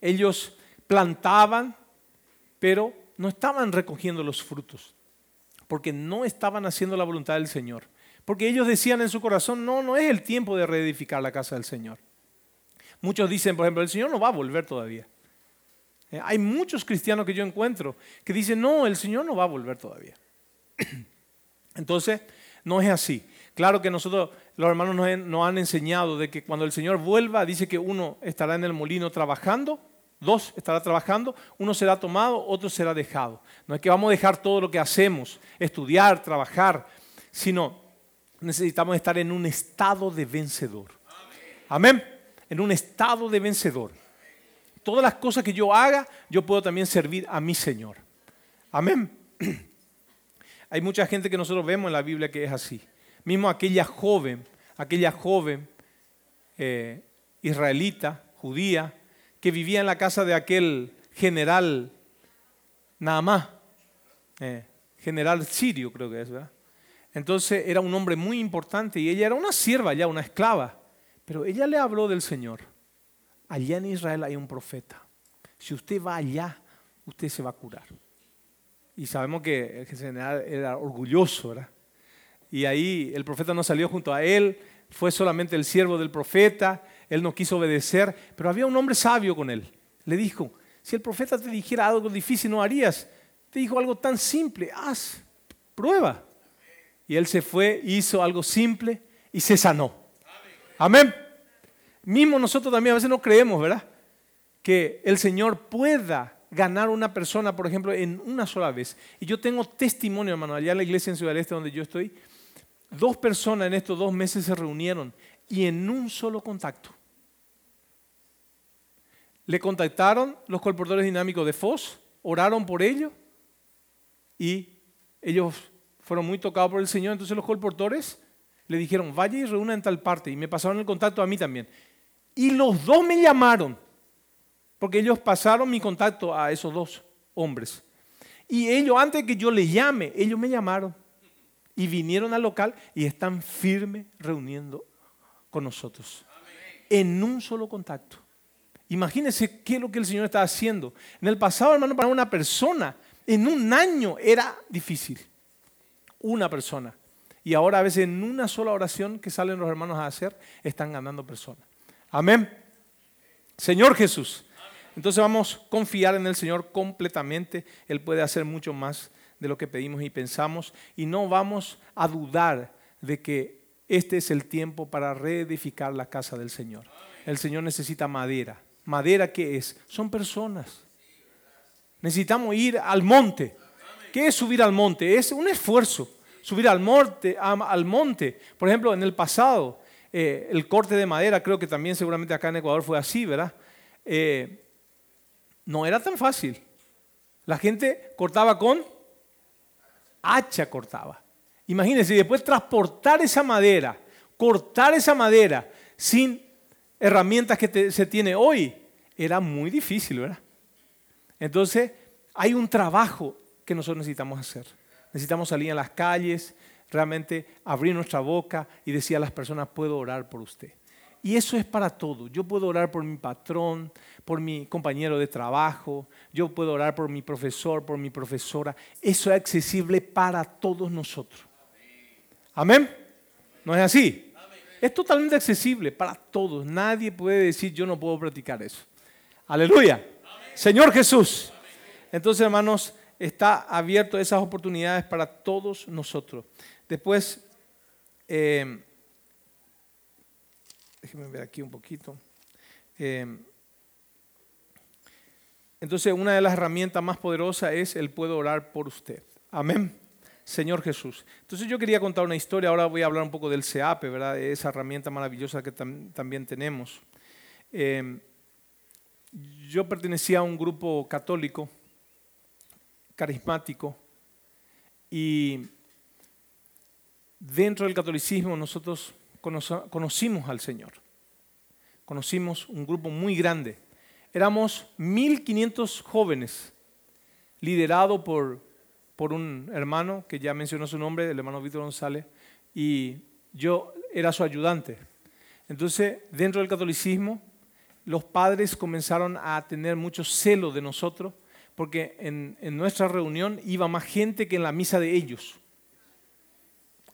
ellos plantaban, pero no estaban recogiendo los frutos, porque no estaban haciendo la voluntad del Señor. Porque ellos decían en su corazón, no, no es el tiempo de reedificar la casa del Señor. Muchos dicen, por ejemplo, el Señor no va a volver todavía. Eh, hay muchos cristianos que yo encuentro que dicen, no, el Señor no va a volver todavía. Entonces, no es así. Claro que nosotros, los hermanos nos, han enseñado de que cuando el Señor vuelva, dice que uno estará en el molino trabajando, dos estará trabajando, uno será tomado, otro será dejado. No es que vamos a dejar todo lo que hacemos, estudiar, trabajar, sino necesitamos estar en un estado de vencedor. Amén. En un estado de vencedor. Todas las cosas que yo haga, yo puedo también servir a mi Señor. Amén. Hay mucha gente que nosotros vemos en la Biblia que es así. Mismo aquella joven, aquella joven eh, israelita, judía, que vivía en la casa de aquel general nada eh, general sirio creo que es, ¿verdad? Entonces era un hombre muy importante y ella era una sierva ya, una esclava. Pero ella le habló del Señor. Allá en Israel hay un profeta. Si usted va allá, usted se va a curar. Y sabemos que el general era orgulloso, ¿verdad? Y ahí el profeta no salió junto a él, fue solamente el siervo del profeta, él no quiso obedecer, pero había un hombre sabio con él. Le dijo, si el profeta te dijera algo difícil, no harías. Te dijo algo tan simple, haz, prueba. Y él se fue, hizo algo simple y se sanó. Amén. Mismo nosotros también a veces no creemos, ¿verdad? Que el Señor pueda ganar una persona, por ejemplo, en una sola vez. Y yo tengo testimonio, hermano, allá en la iglesia en Ciudad del Este donde yo estoy, dos personas en estos dos meses se reunieron y en un solo contacto. Le contactaron los colportores dinámicos de FOS, oraron por ellos y ellos fueron muy tocados por el Señor. Entonces los colportores le dijeron, vaya y reúna en tal parte. Y me pasaron el contacto a mí también. Y los dos me llamaron, porque ellos pasaron mi contacto a esos dos hombres. Y ellos, antes que yo les llame, ellos me llamaron y vinieron al local y están firmes reuniendo con nosotros. En un solo contacto. Imagínense qué es lo que el Señor está haciendo. En el pasado, hermano, para una persona, en un año era difícil. Una persona. Y ahora a veces en una sola oración que salen los hermanos a hacer, están ganando personas. Amén. Señor Jesús. Entonces vamos a confiar en el Señor completamente. Él puede hacer mucho más de lo que pedimos y pensamos. Y no vamos a dudar de que este es el tiempo para reedificar la casa del Señor. El Señor necesita madera. ¿Madera qué es? Son personas. Necesitamos ir al monte. ¿Qué es subir al monte? Es un esfuerzo subir al monte, al monte. Por ejemplo, en el pasado, eh, el corte de madera, creo que también seguramente acá en Ecuador fue así, ¿verdad? Eh, no era tan fácil. La gente cortaba con hacha, cortaba. Imagínense, después transportar esa madera, cortar esa madera sin herramientas que se tiene hoy, era muy difícil, ¿verdad? Entonces, hay un trabajo que nosotros necesitamos hacer. Necesitamos salir a las calles, realmente abrir nuestra boca y decir a las personas, puedo orar por usted. Y eso es para todo. Yo puedo orar por mi patrón, por mi compañero de trabajo, yo puedo orar por mi profesor, por mi profesora. Eso es accesible para todos nosotros. Amén. ¿No es así? Es totalmente accesible para todos. Nadie puede decir yo no puedo practicar eso. Aleluya. Señor Jesús. Entonces, hermanos, está abierto esas oportunidades para todos nosotros. Después, eh, déjenme ver aquí un poquito. Eh, entonces, una de las herramientas más poderosas es el puedo orar por usted. Amén. Señor Jesús. Entonces yo quería contar una historia, ahora voy a hablar un poco del CEAPE, ¿verdad? Esa herramienta maravillosa que también tenemos. Eh, yo pertenecía a un grupo católico carismático y dentro del catolicismo nosotros conocimos al Señor. Conocimos un grupo muy grande. Éramos 1500 jóvenes, liderado por, por un hermano que ya mencionó su nombre, el hermano Víctor González, y yo era su ayudante. Entonces, dentro del catolicismo, los padres comenzaron a tener mucho celo de nosotros porque en, nuestra reunión iba más gente que en la misa de ellos.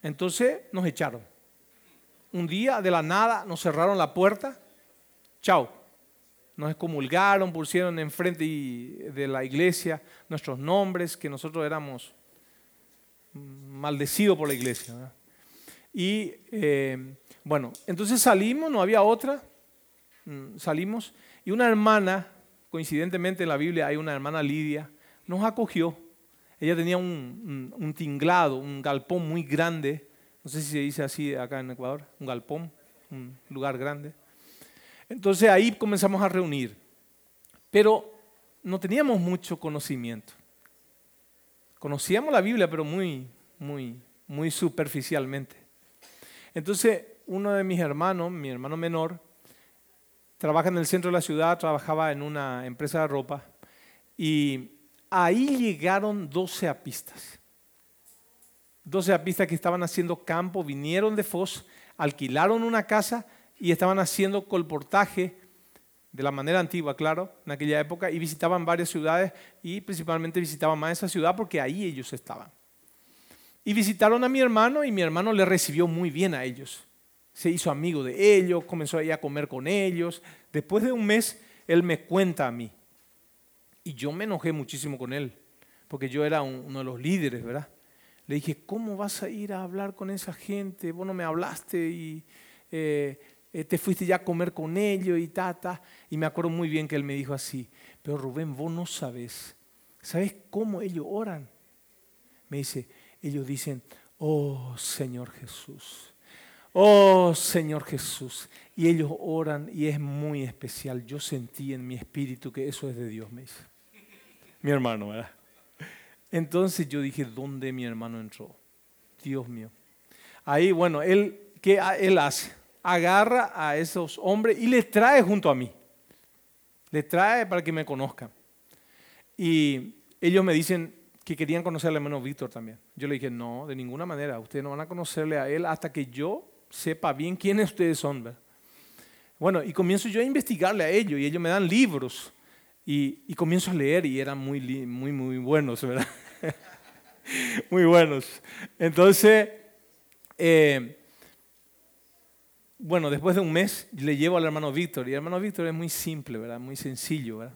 Entonces nos echaron. Un día de la nada nos cerraron la puerta. Chao. Nos excomulgaron, pusieron enfrente de la iglesia nuestros nombres, que nosotros éramos maldecidos por la iglesia. Y eh, bueno, entonces salimos, no había otra. Mm, salimos y una hermana coincidentemente en la Biblia hay una hermana Lidia, nos acogió. Ella tenía un, tinglado, un galpón muy grande, no sé si se dice así acá en Ecuador, un galpón, un lugar grande. Entonces ahí comenzamos a reunir, pero no teníamos mucho conocimiento. Conocíamos la Biblia, pero muy, muy, muy superficialmente. Entonces uno de mis hermanos, mi hermano menor, trabaja en el centro de la ciudad, trabajaba en una empresa de ropa y ahí llegaron 12 apistas. 12 apistas que estaban haciendo campo, vinieron de Foz, alquilaron una casa y estaban haciendo colportaje de la manera antigua, claro, en aquella época, y visitaban varias ciudades y principalmente visitaban más esa ciudad porque ahí ellos estaban. Y visitaron a mi hermano y mi hermano le recibió muy bien a ellos se hizo amigo de ellos, comenzó a comer con ellos. Después de un mes, él me cuenta a mí. Y yo me enojé muchísimo con él, porque yo era uno de los líderes, ¿verdad? Le dije, ¿cómo vas a ir a hablar con esa gente? Vos no me hablaste y, eh, eh, te fuiste ya a comer con ellos y ta, ta. Y me acuerdo muy bien que él me dijo así, pero Rubén, vos no sabes, ¿sabes cómo ellos oran? Me dice, ellos dicen, oh Señor Jesús, oh Señor Jesús. Y ellos oran y es muy especial. Yo sentí en mi espíritu que eso es de Dios, me dice. Mi hermano, ¿verdad? Entonces yo dije, ¿dónde mi hermano entró? Dios mío. Ahí, bueno, él, ¿qué él hace? Agarra a esos hombres y les trae junto a mí. Les trae para que me conozcan. Y ellos me dicen que querían conocer al hermano Víctor también. Yo le dije, no, de ninguna manera. Ustedes no van a conocerle a él hasta que yo sepa bien quiénes ustedes son. Bueno, y comienzo yo a investigarle a ellos y ellos me dan libros y, comienzo a leer y eran muy, muy, muy buenos, ¿verdad? muy buenos. Entonces, eh, bueno, después de un mes le llevo al hermano Víctor y el hermano Víctor es muy simple, ¿verdad? Muy sencillo, ¿verdad?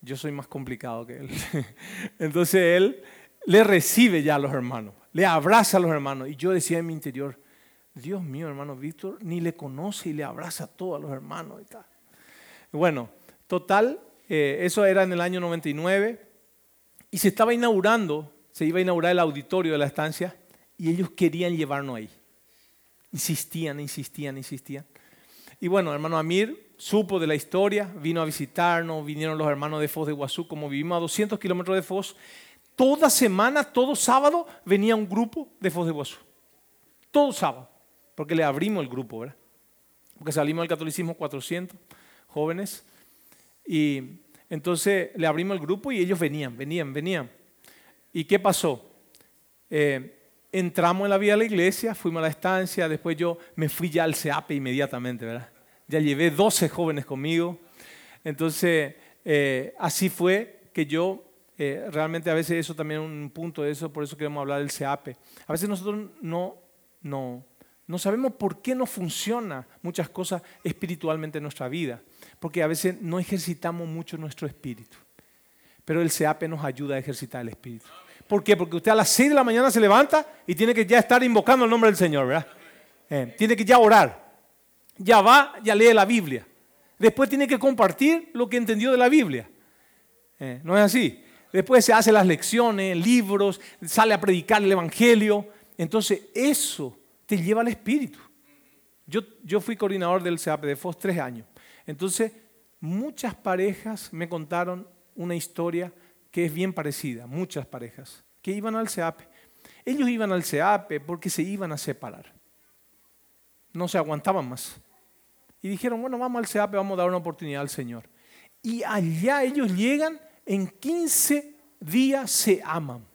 Yo soy más complicado que él. Entonces él le recibe ya a los hermanos, le abraza a los hermanos y yo decía en mi interior, Dios mío, hermano Víctor, ni le conoce y le abraza a todos los hermanos y tal. Bueno, total, eh, eso era en el año 99 y se estaba inaugurando, se iba a inaugurar el auditorio de la estancia y ellos querían llevarnos ahí. Insistían, insistían, insistían. Y bueno, hermano Amir supo de la historia, vino a visitarnos, vinieron los hermanos de Foz de Iguazú, como vivimos a 200 kilómetros de Foz. Toda semana, todo sábado, venía un grupo de Foz de Iguazú. Todo sábado, porque le abrimos el grupo, ¿verdad? Porque salimos del catolicismo 400 jóvenes y entonces le abrimos el grupo y ellos venían, venían, venían. ¿Y qué pasó? Eh, entramos en la vida de la iglesia, fuimos a la estancia, después yo me fui ya al CEAPE inmediatamente, ¿verdad? Ya llevé 12 jóvenes conmigo. Entonces, eh, así fue que yo, eh, realmente a veces eso también es un punto de eso, por eso queremos hablar del CEAPE. A veces nosotros no, no, no sabemos por qué no funciona muchas cosas espiritualmente en nuestra vida porque a veces no ejercitamos mucho nuestro espíritu. Pero el SEAPE nos ayuda a ejercitar el espíritu. ¿Por qué? Porque usted a las 6 de la mañana se levanta y tiene que ya estar invocando el nombre del Señor, ¿verdad? Eh, tiene que ya orar. Ya va, ya lee la Biblia. Después tiene que compartir lo que entendió de la Biblia. Eh, ¿No es así? Después se hace las lecciones, libros, sale a predicar el Evangelio. Entonces eso te lleva al Espíritu. Yo, yo fui coordinador del CEAP de FOS tres años. Entonces, muchas parejas me contaron una historia que es bien parecida, muchas parejas, que iban al CEAPE. Ellos iban al CEAPE porque se iban a separar. No se aguantaban más. Y dijeron, bueno, vamos al CEAPE, vamos a dar una oportunidad al Señor. Y allá ellos llegan, en 15 días se aman.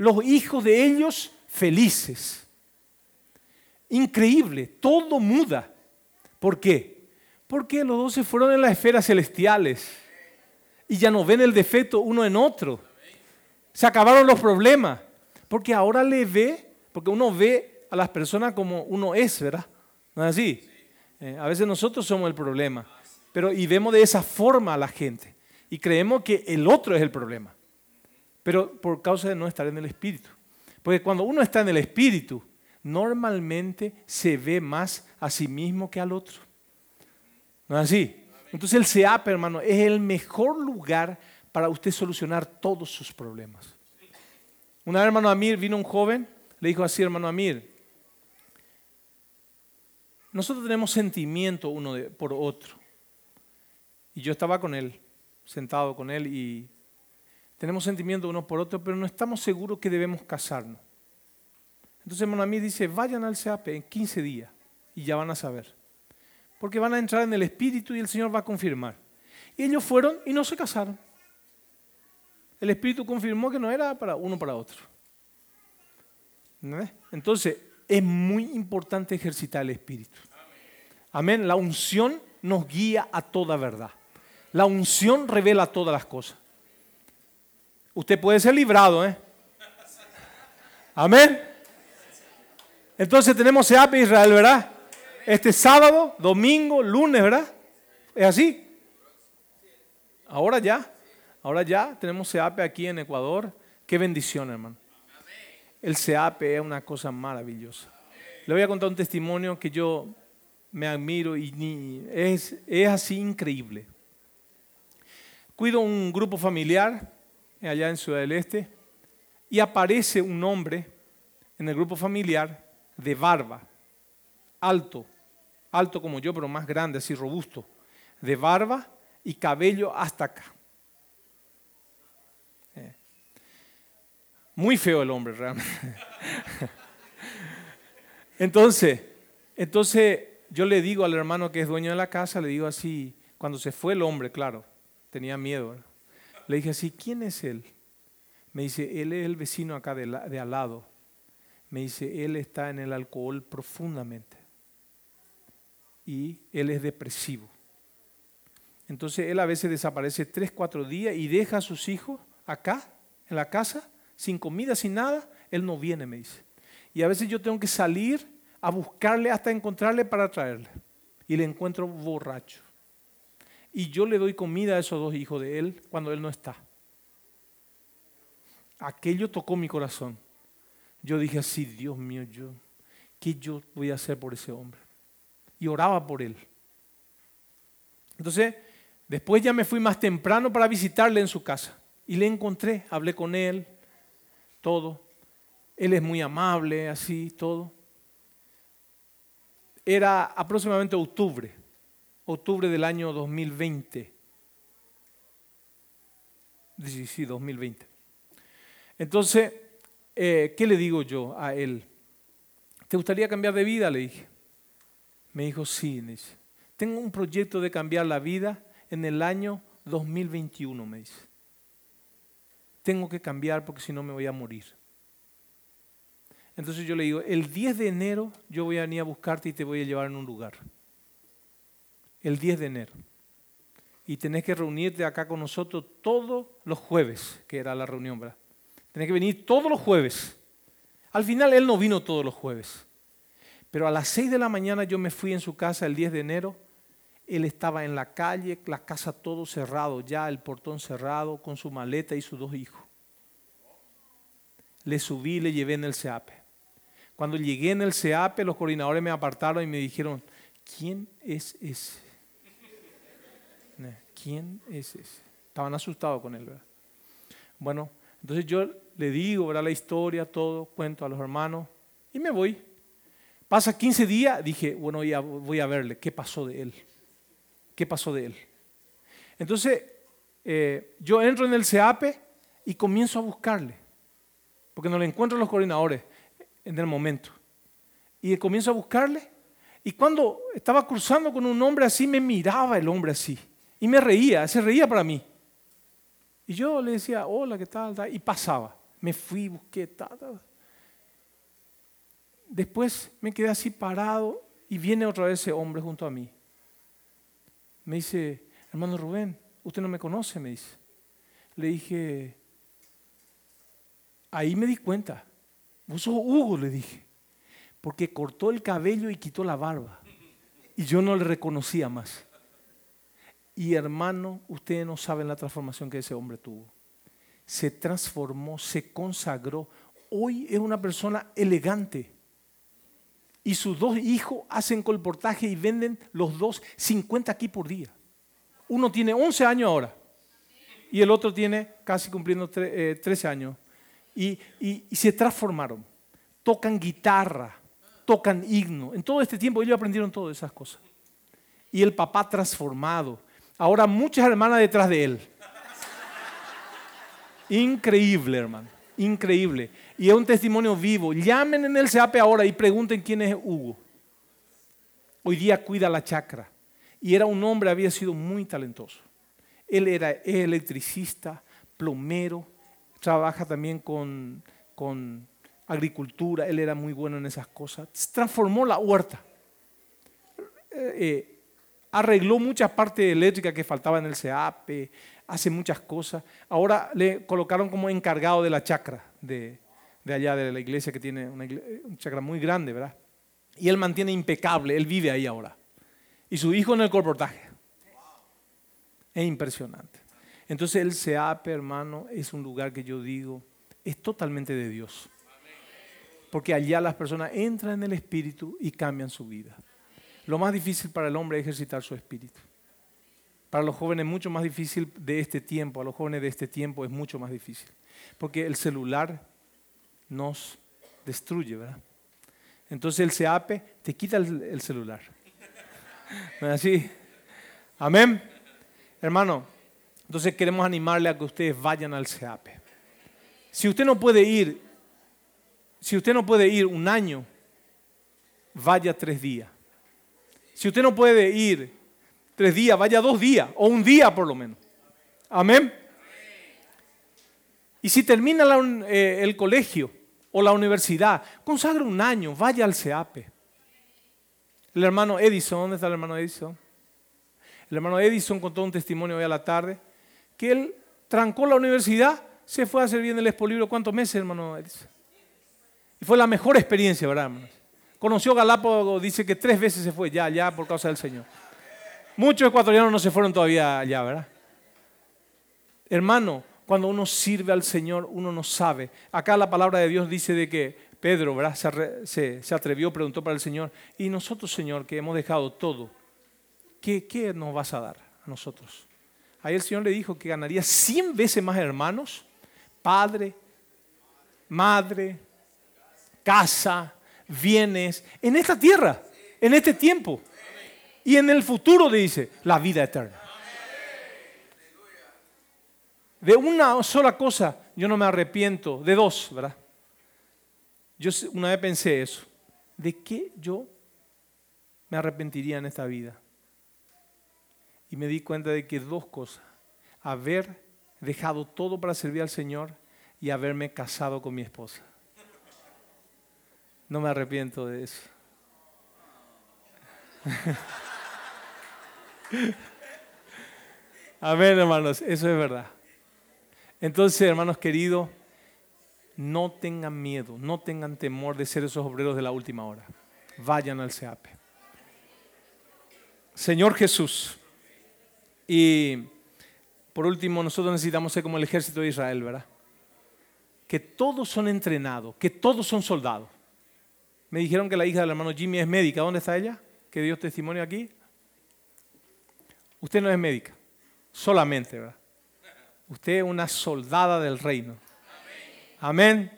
Los hijos de ellos felices. Increíble, todo muda. ¿Por qué? Porque los dos se fueron en las esferas celestiales y ya no ven el defecto uno en otro. Se acabaron los problemas. Porque ahora le ve, porque uno ve a las personas como uno es, ¿verdad? ¿No es así? Eh, a veces nosotros somos el problema. Pero y vemos de esa forma a la gente. Y creemos que el otro es el problema. Pero por causa de no estar en el espíritu. Porque cuando uno está en el espíritu, normalmente se ve más a sí mismo que al otro. ¿No es así? Entonces el SEAP, hermano, es el mejor lugar para usted solucionar todos sus problemas. Una vez, hermano Amir, vino un joven, le dijo así, hermano Amir, nosotros tenemos sentimiento uno por otro. Y yo estaba con él, sentado con él, y tenemos sentimiento uno por otro, pero no estamos seguros que debemos casarnos. Entonces mí dice, vayan al CAP en 15 días y ya van a saber. Porque van a entrar en el Espíritu y el Señor va a confirmar. Y ellos fueron y no se casaron. El Espíritu confirmó que no era para uno para otro. Entonces, es muy importante ejercitar el Espíritu. Amén. La unción nos guía a toda verdad. La unción revela todas las cosas. Usted puede ser librado, ¿eh? Amén. Entonces tenemos SEAP Israel, ¿verdad? Este sábado, domingo, lunes, ¿verdad? ¿Es así? Ahora ya, ahora ya tenemos SEAP aquí en Ecuador. Qué bendición, hermano. El SEAP es una cosa maravillosa. Le voy a contar un testimonio que yo me admiro y es, es así increíble. Cuido un grupo familiar allá en Ciudad del Este y aparece un hombre en el grupo familiar de barba, alto, alto como yo, pero más grande, así robusto, de barba y cabello hasta acá. Eh. Muy feo el hombre, realmente. Entonces, entonces yo le digo al hermano que es dueño de la casa, le digo así, cuando se fue el hombre, claro, tenía miedo. Le dije así, ¿quién es él? Me dice, él es el vecino acá de, al lado. Me dice, él está en el alcohol profundamente. Y él es depresivo. Entonces él a veces desaparece tres, cuatro días y deja a sus hijos acá, en la casa, sin comida, sin nada. Él no viene, me dice. Y a veces yo tengo que salir a buscarle hasta encontrarle para traerle. Y le encuentro borracho. Y yo le doy comida a esos dos hijos de él cuando él no está. Aquello tocó mi corazón. Yo dije así, Dios mío, yo, ¿qué yo voy a hacer por ese hombre? Y oraba por él. Entonces, después ya me fui más temprano para visitarle en su casa. Y le encontré, hablé con él, todo. Él es muy amable, así, todo. Era aproximadamente octubre, octubre del año 2020. Sí, sí, 2020. Entonces, eh, ¿qué le digo yo a él? ¿Te gustaría cambiar de vida? Le dije. Me dijo, sí, me dice. Tengo un proyecto de cambiar la vida en el año 2021, me dice. Tengo que cambiar porque si no me voy a morir. Entonces yo le digo, el 10 de enero yo voy a venir a buscarte y te voy a llevar en un lugar. El 10 de enero. Y tenés que reunirte acá con nosotros todos los jueves, que era la reunión, ¿verdad? Tenés que venir todos los jueves. Al final él no vino todos los jueves. Pero a las 6 de la mañana yo me fui en su casa el 10 de enero. Él estaba en la calle, la casa todo cerrado, ya el portón cerrado, con su maleta y sus dos hijos. Le subí, le llevé en el SEAPE. Cuando llegué en el CEAPE, los coordinadores me apartaron y me dijeron, ¿quién es ese? ¿Quién es ese? Estaban asustados con él, ¿verdad? Bueno, entonces yo le digo, ¿verdad? La historia, todo, cuento a los hermanos y me voy. Pasa 15 días, dije, bueno, ya voy a verle, ¿qué pasó de él? ¿Qué pasó de él? Entonces, eh, yo entro en el CEAPE y comienzo a buscarle, porque no le encuentro a los coordinadores en el momento. Y comienzo a buscarle. Y cuando estaba cruzando con un hombre así, me miraba el hombre así. Y me reía, se reía para mí. Y yo le decía, hola, ¿qué tal? Y pasaba. Me fui, busqué, Después me quedé así parado y viene otra vez ese hombre junto a mí. Me dice, hermano Rubén, usted no me conoce, me dice. Le dije, ahí me di cuenta Vos sos Hugo, le dije, porque cortó el cabello y quitó la barba. Y yo no le reconocía más. Y hermano, ustedes no saben la transformación que ese hombre tuvo. Se transformó, se consagró. Hoy es una persona elegante. Y sus dos hijos hacen colportaje y venden los dos 50 aquí por día. Uno tiene 11 años ahora y el otro tiene casi cumpliendo 13 eh, años y, se transformaron. Tocan guitarra, tocan himno. En todo este tiempo ellos aprendieron todas esas cosas. Y el papá transformado. Ahora muchas hermanas detrás de él. Increíble, hermano. Increíble. Y es un testimonio vivo. Llamen en el SEAPE ahora y pregunten quién es Hugo. Hoy día cuida la chacra. Y era un hombre, había sido muy talentoso. Él era electricista, plomero, trabaja también con, con agricultura, él era muy bueno en esas cosas. Transformó la huerta. Eh, eh, arregló muchas partes eléctricas que faltaban en el CEAP, hace muchas cosas. Ahora le colocaron como encargado de la chacra de, allá de la iglesia que tiene una, chacra muy grande, ¿verdad? Y él mantiene impecable, él vive ahí ahora. Y su hijo en el corportaje. Es impresionante. Entonces el SEAP, hermano, es un lugar que yo digo, es totalmente de Dios. porque allá las personas entran en el espíritu y cambian su vida. Lo más difícil para el hombre es ejercitar su espíritu. Para los jóvenes es mucho más difícil de este tiempo, a los jóvenes de este tiempo es mucho más difícil, porque el celular nos destruye, ¿verdad? Entonces el SEAPE te quita el, celular. ¿No es así? Amén. Hermano, entonces queremos animarle a que ustedes vayan al SEAPE. Si usted no puede ir, si usted no puede ir un año, vaya tres días. Si usted no puede ir tres días, vaya dos días o un día por lo menos. Amén. Y si termina eh, el colegio o la universidad, consagre un año, vaya al CEAPE. El hermano Edison, ¿dónde está el hermano Edison? El hermano Edison contó un testimonio hoy a la tarde que él trancó la universidad, se fue a servir en el expolibro. ¿Cuántos meses, hermano Edison? Y fue la mejor experiencia, ¿verdad, hermanos? Conoció Galápagos, dice que tres veces se fue ya, ya por causa del Señor. Muchos ecuatorianos no se fueron todavía allá, ¿verdad? Hermano, cuando uno sirve al Señor, uno no sabe. Acá la palabra de Dios dice de que Pedro ¿verdad? Se, atrevió, preguntó para el Señor, y nosotros, Señor, que hemos dejado todo, ¿qué, ¿qué nos vas a dar a nosotros? Ahí el Señor le dijo que ganaría 100 veces más hermanos, padre, madre, casa, bienes, en esta tierra, en este tiempo. Y en el futuro dice, la vida eterna. De una sola cosa yo no me arrepiento, de dos, ¿verdad? Yo una vez pensé eso, ¿de qué yo me arrepentiría en esta vida? Y me di cuenta de que dos cosas, haber dejado todo para servir al Señor y haberme casado con mi esposa. No me arrepiento de eso. Amén, hermanos, eso es verdad. Entonces, hermanos queridos, no tengan miedo, no tengan temor de ser esos obreros de la última hora. Vayan al SEAPE. Señor Jesús, y por último, nosotros necesitamos ser como el ejército de Israel, ¿verdad? Que todos son entrenados, que todos son soldados. Me dijeron que la hija del hermano Jimmy es médica. ¿Dónde está ella? Que dio testimonio aquí. Usted no es médica, solamente, ¿verdad? Usted es una soldada del reino. Amén.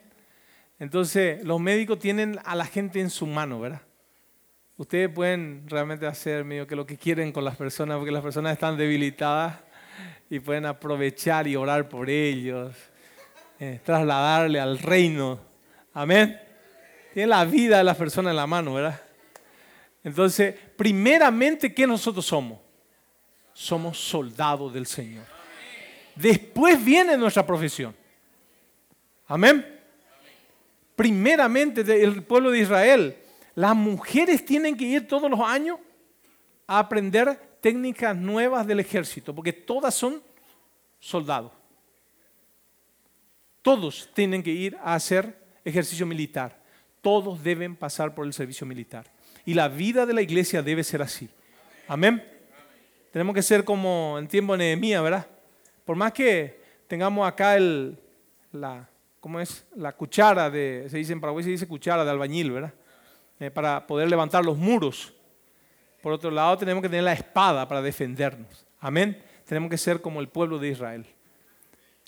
Entonces, los médicos tienen a la gente en su mano, ¿verdad? Ustedes pueden realmente hacer que lo que quieren con las personas, porque las personas están debilitadas y pueden aprovechar y orar por ellos, eh, trasladarle al reino. Amén. Tienen la vida de las personas en la mano, ¿verdad? Entonces, primeramente, ¿qué nosotros somos? Somos soldados del Señor. Después viene nuestra profesión. Amén. Primeramente el pueblo de Israel, las mujeres tienen que ir todos los años a aprender técnicas nuevas del ejército, porque todas son soldados. Todos tienen que ir a hacer ejercicio militar. Todos deben pasar por el servicio militar. Y la vida de la iglesia debe ser así. Amén. Tenemos que ser como en tiempo de Nehemías, ¿verdad? Por más que tengamos acá el, la, ¿cómo es? La cuchara de, se dice en Paraguay, se dice cuchara de albañil, ¿verdad? Eh, para poder levantar los muros. Por otro lado, tenemos que tener la espada para defendernos. Amén. Tenemos que ser como el pueblo de Israel.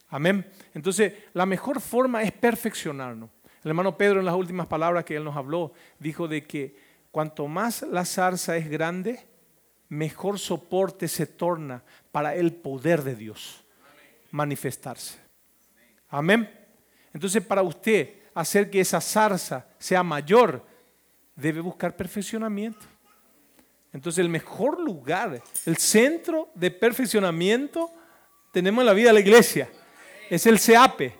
Amén. Entonces, la mejor forma es perfeccionarnos. El hermano Pedro en las últimas palabras que él nos habló, dijo de que cuanto más la zarza es grande, mejor soporte se torna para el poder de Dios manifestarse. Amén. Entonces, para usted hacer que esa zarza sea mayor, debe buscar perfeccionamiento. Entonces, el mejor lugar, el centro de perfeccionamiento, tenemos en la vida de la iglesia. Es el SEAPE.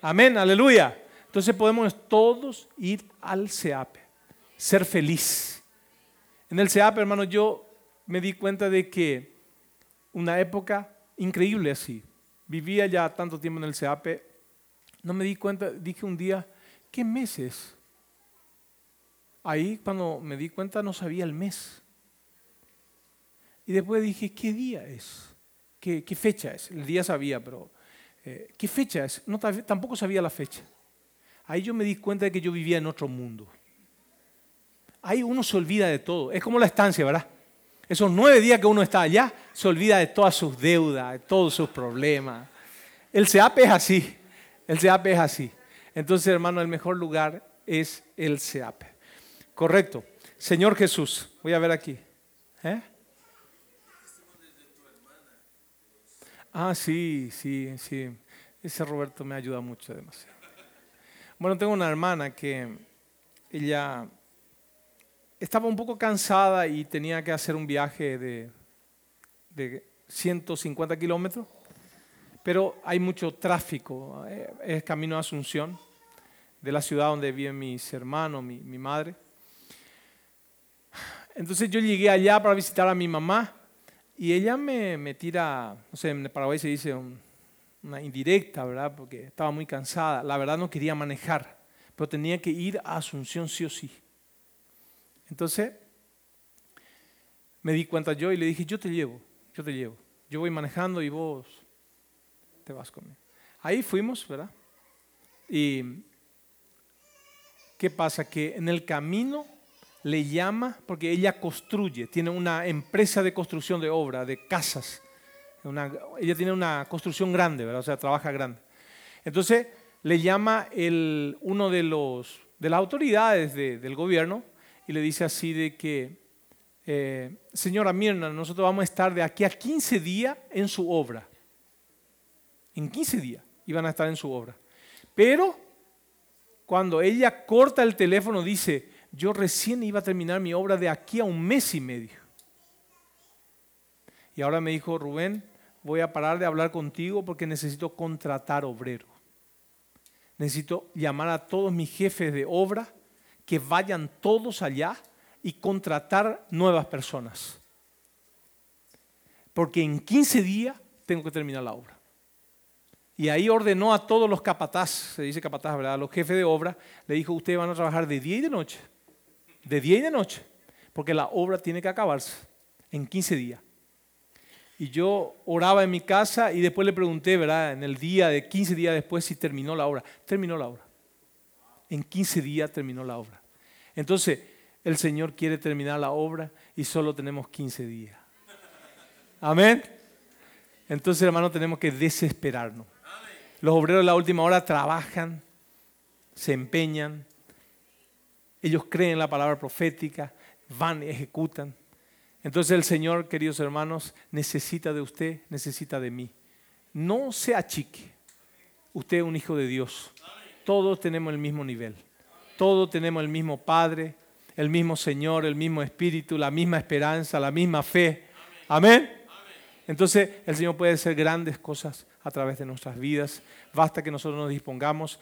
Amén, aleluya. Entonces podemos todos ir al SEAPE, ser feliz. En el SEAPE, hermano, yo me di cuenta de que una época increíble así, vivía ya tanto tiempo en el CEAPE, no me di cuenta, dije un día, ¿qué meses? Ahí cuando me di cuenta no sabía el mes. Y después dije, ¿qué día es? ¿Qué, fecha es? El día sabía, pero eh, ¿qué fecha es? No, tampoco sabía la fecha. Ahí yo me di cuenta de que yo vivía en otro mundo. Ahí uno se olvida de todo. Es como la estancia, ¿verdad? Esos nueve días que uno está allá, se olvida de todas sus deudas, de todos sus problemas. El SEAP es así. El SEAP es así. Entonces, hermano, el mejor lugar es el SEAP. Correcto. Señor Jesús, voy a ver aquí. ¿Eh? Ah, sí, sí, sí. Ese Roberto me ayuda mucho demasiado. Bueno, tengo una hermana que ella estaba un poco cansada y tenía que hacer un viaje de, de 150 kilómetros, pero hay mucho tráfico. Eh, es camino a Asunción, de la ciudad donde viven mis hermanos, mi, madre. Entonces yo llegué allá para visitar a mi mamá y ella me, me tira, no sé, en Paraguay se dice una indirecta, ¿verdad? Porque estaba muy cansada. La verdad no quería manejar, pero tenía que ir a Asunción sí o sí. Entonces me di cuenta yo y le dije, yo te llevo, yo te llevo. Yo voy manejando y vos te vas conmigo. Ahí fuimos, ¿verdad? Y ¿qué pasa? Que en el camino le llama, porque ella construye, tiene una empresa de construcción de obra, de casas. Ella tiene una construcción grande, ¿verdad? O sea, trabaja grande. Entonces le llama uno de, los, de las autoridades del gobierno y le dice así de que, eh, señora Mirna, nosotros vamos a estar de aquí a 15 días en su obra. En 15 días iban a estar en su obra. Pero cuando ella corta el teléfono dice, yo recién iba a terminar mi obra de aquí a un mes y medio. Y ahora me dijo, Rubén, voy a parar de hablar contigo porque necesito contratar obrero. Necesito llamar a todos mis jefes de obra que vayan todos allá y contratar nuevas personas. Porque en 15 días tengo que terminar la obra. Y ahí ordenó a todos los capataz, se dice capataz, ¿verdad? A los jefes de obra, le dijo, ustedes van a trabajar de día y de noche de día y de noche, porque la obra tiene que acabarse en 15 días. Y yo oraba en mi casa y después le pregunté, ¿verdad? En el día de 15 días después si terminó la obra. Terminó la obra. En 15 días terminó la obra. Entonces, el Señor quiere terminar la obra y solo tenemos 15 días. Amén. Entonces, hermano, tenemos que desesperarnos. Los obreros de la última hora trabajan, se empeñan, ellos creen en la palabra profética, van y ejecutan. Entonces el Señor, queridos hermanos, necesita de usted, necesita de mí. No se achique. Usted es un hijo de Dios. Todos tenemos el mismo nivel. Todos tenemos el mismo Padre, el mismo Señor, el mismo Espíritu, la misma esperanza, la misma fe. Amén. Entonces el Señor puede hacer grandes cosas a través de nuestras vidas. Basta que nosotros nos dispongamos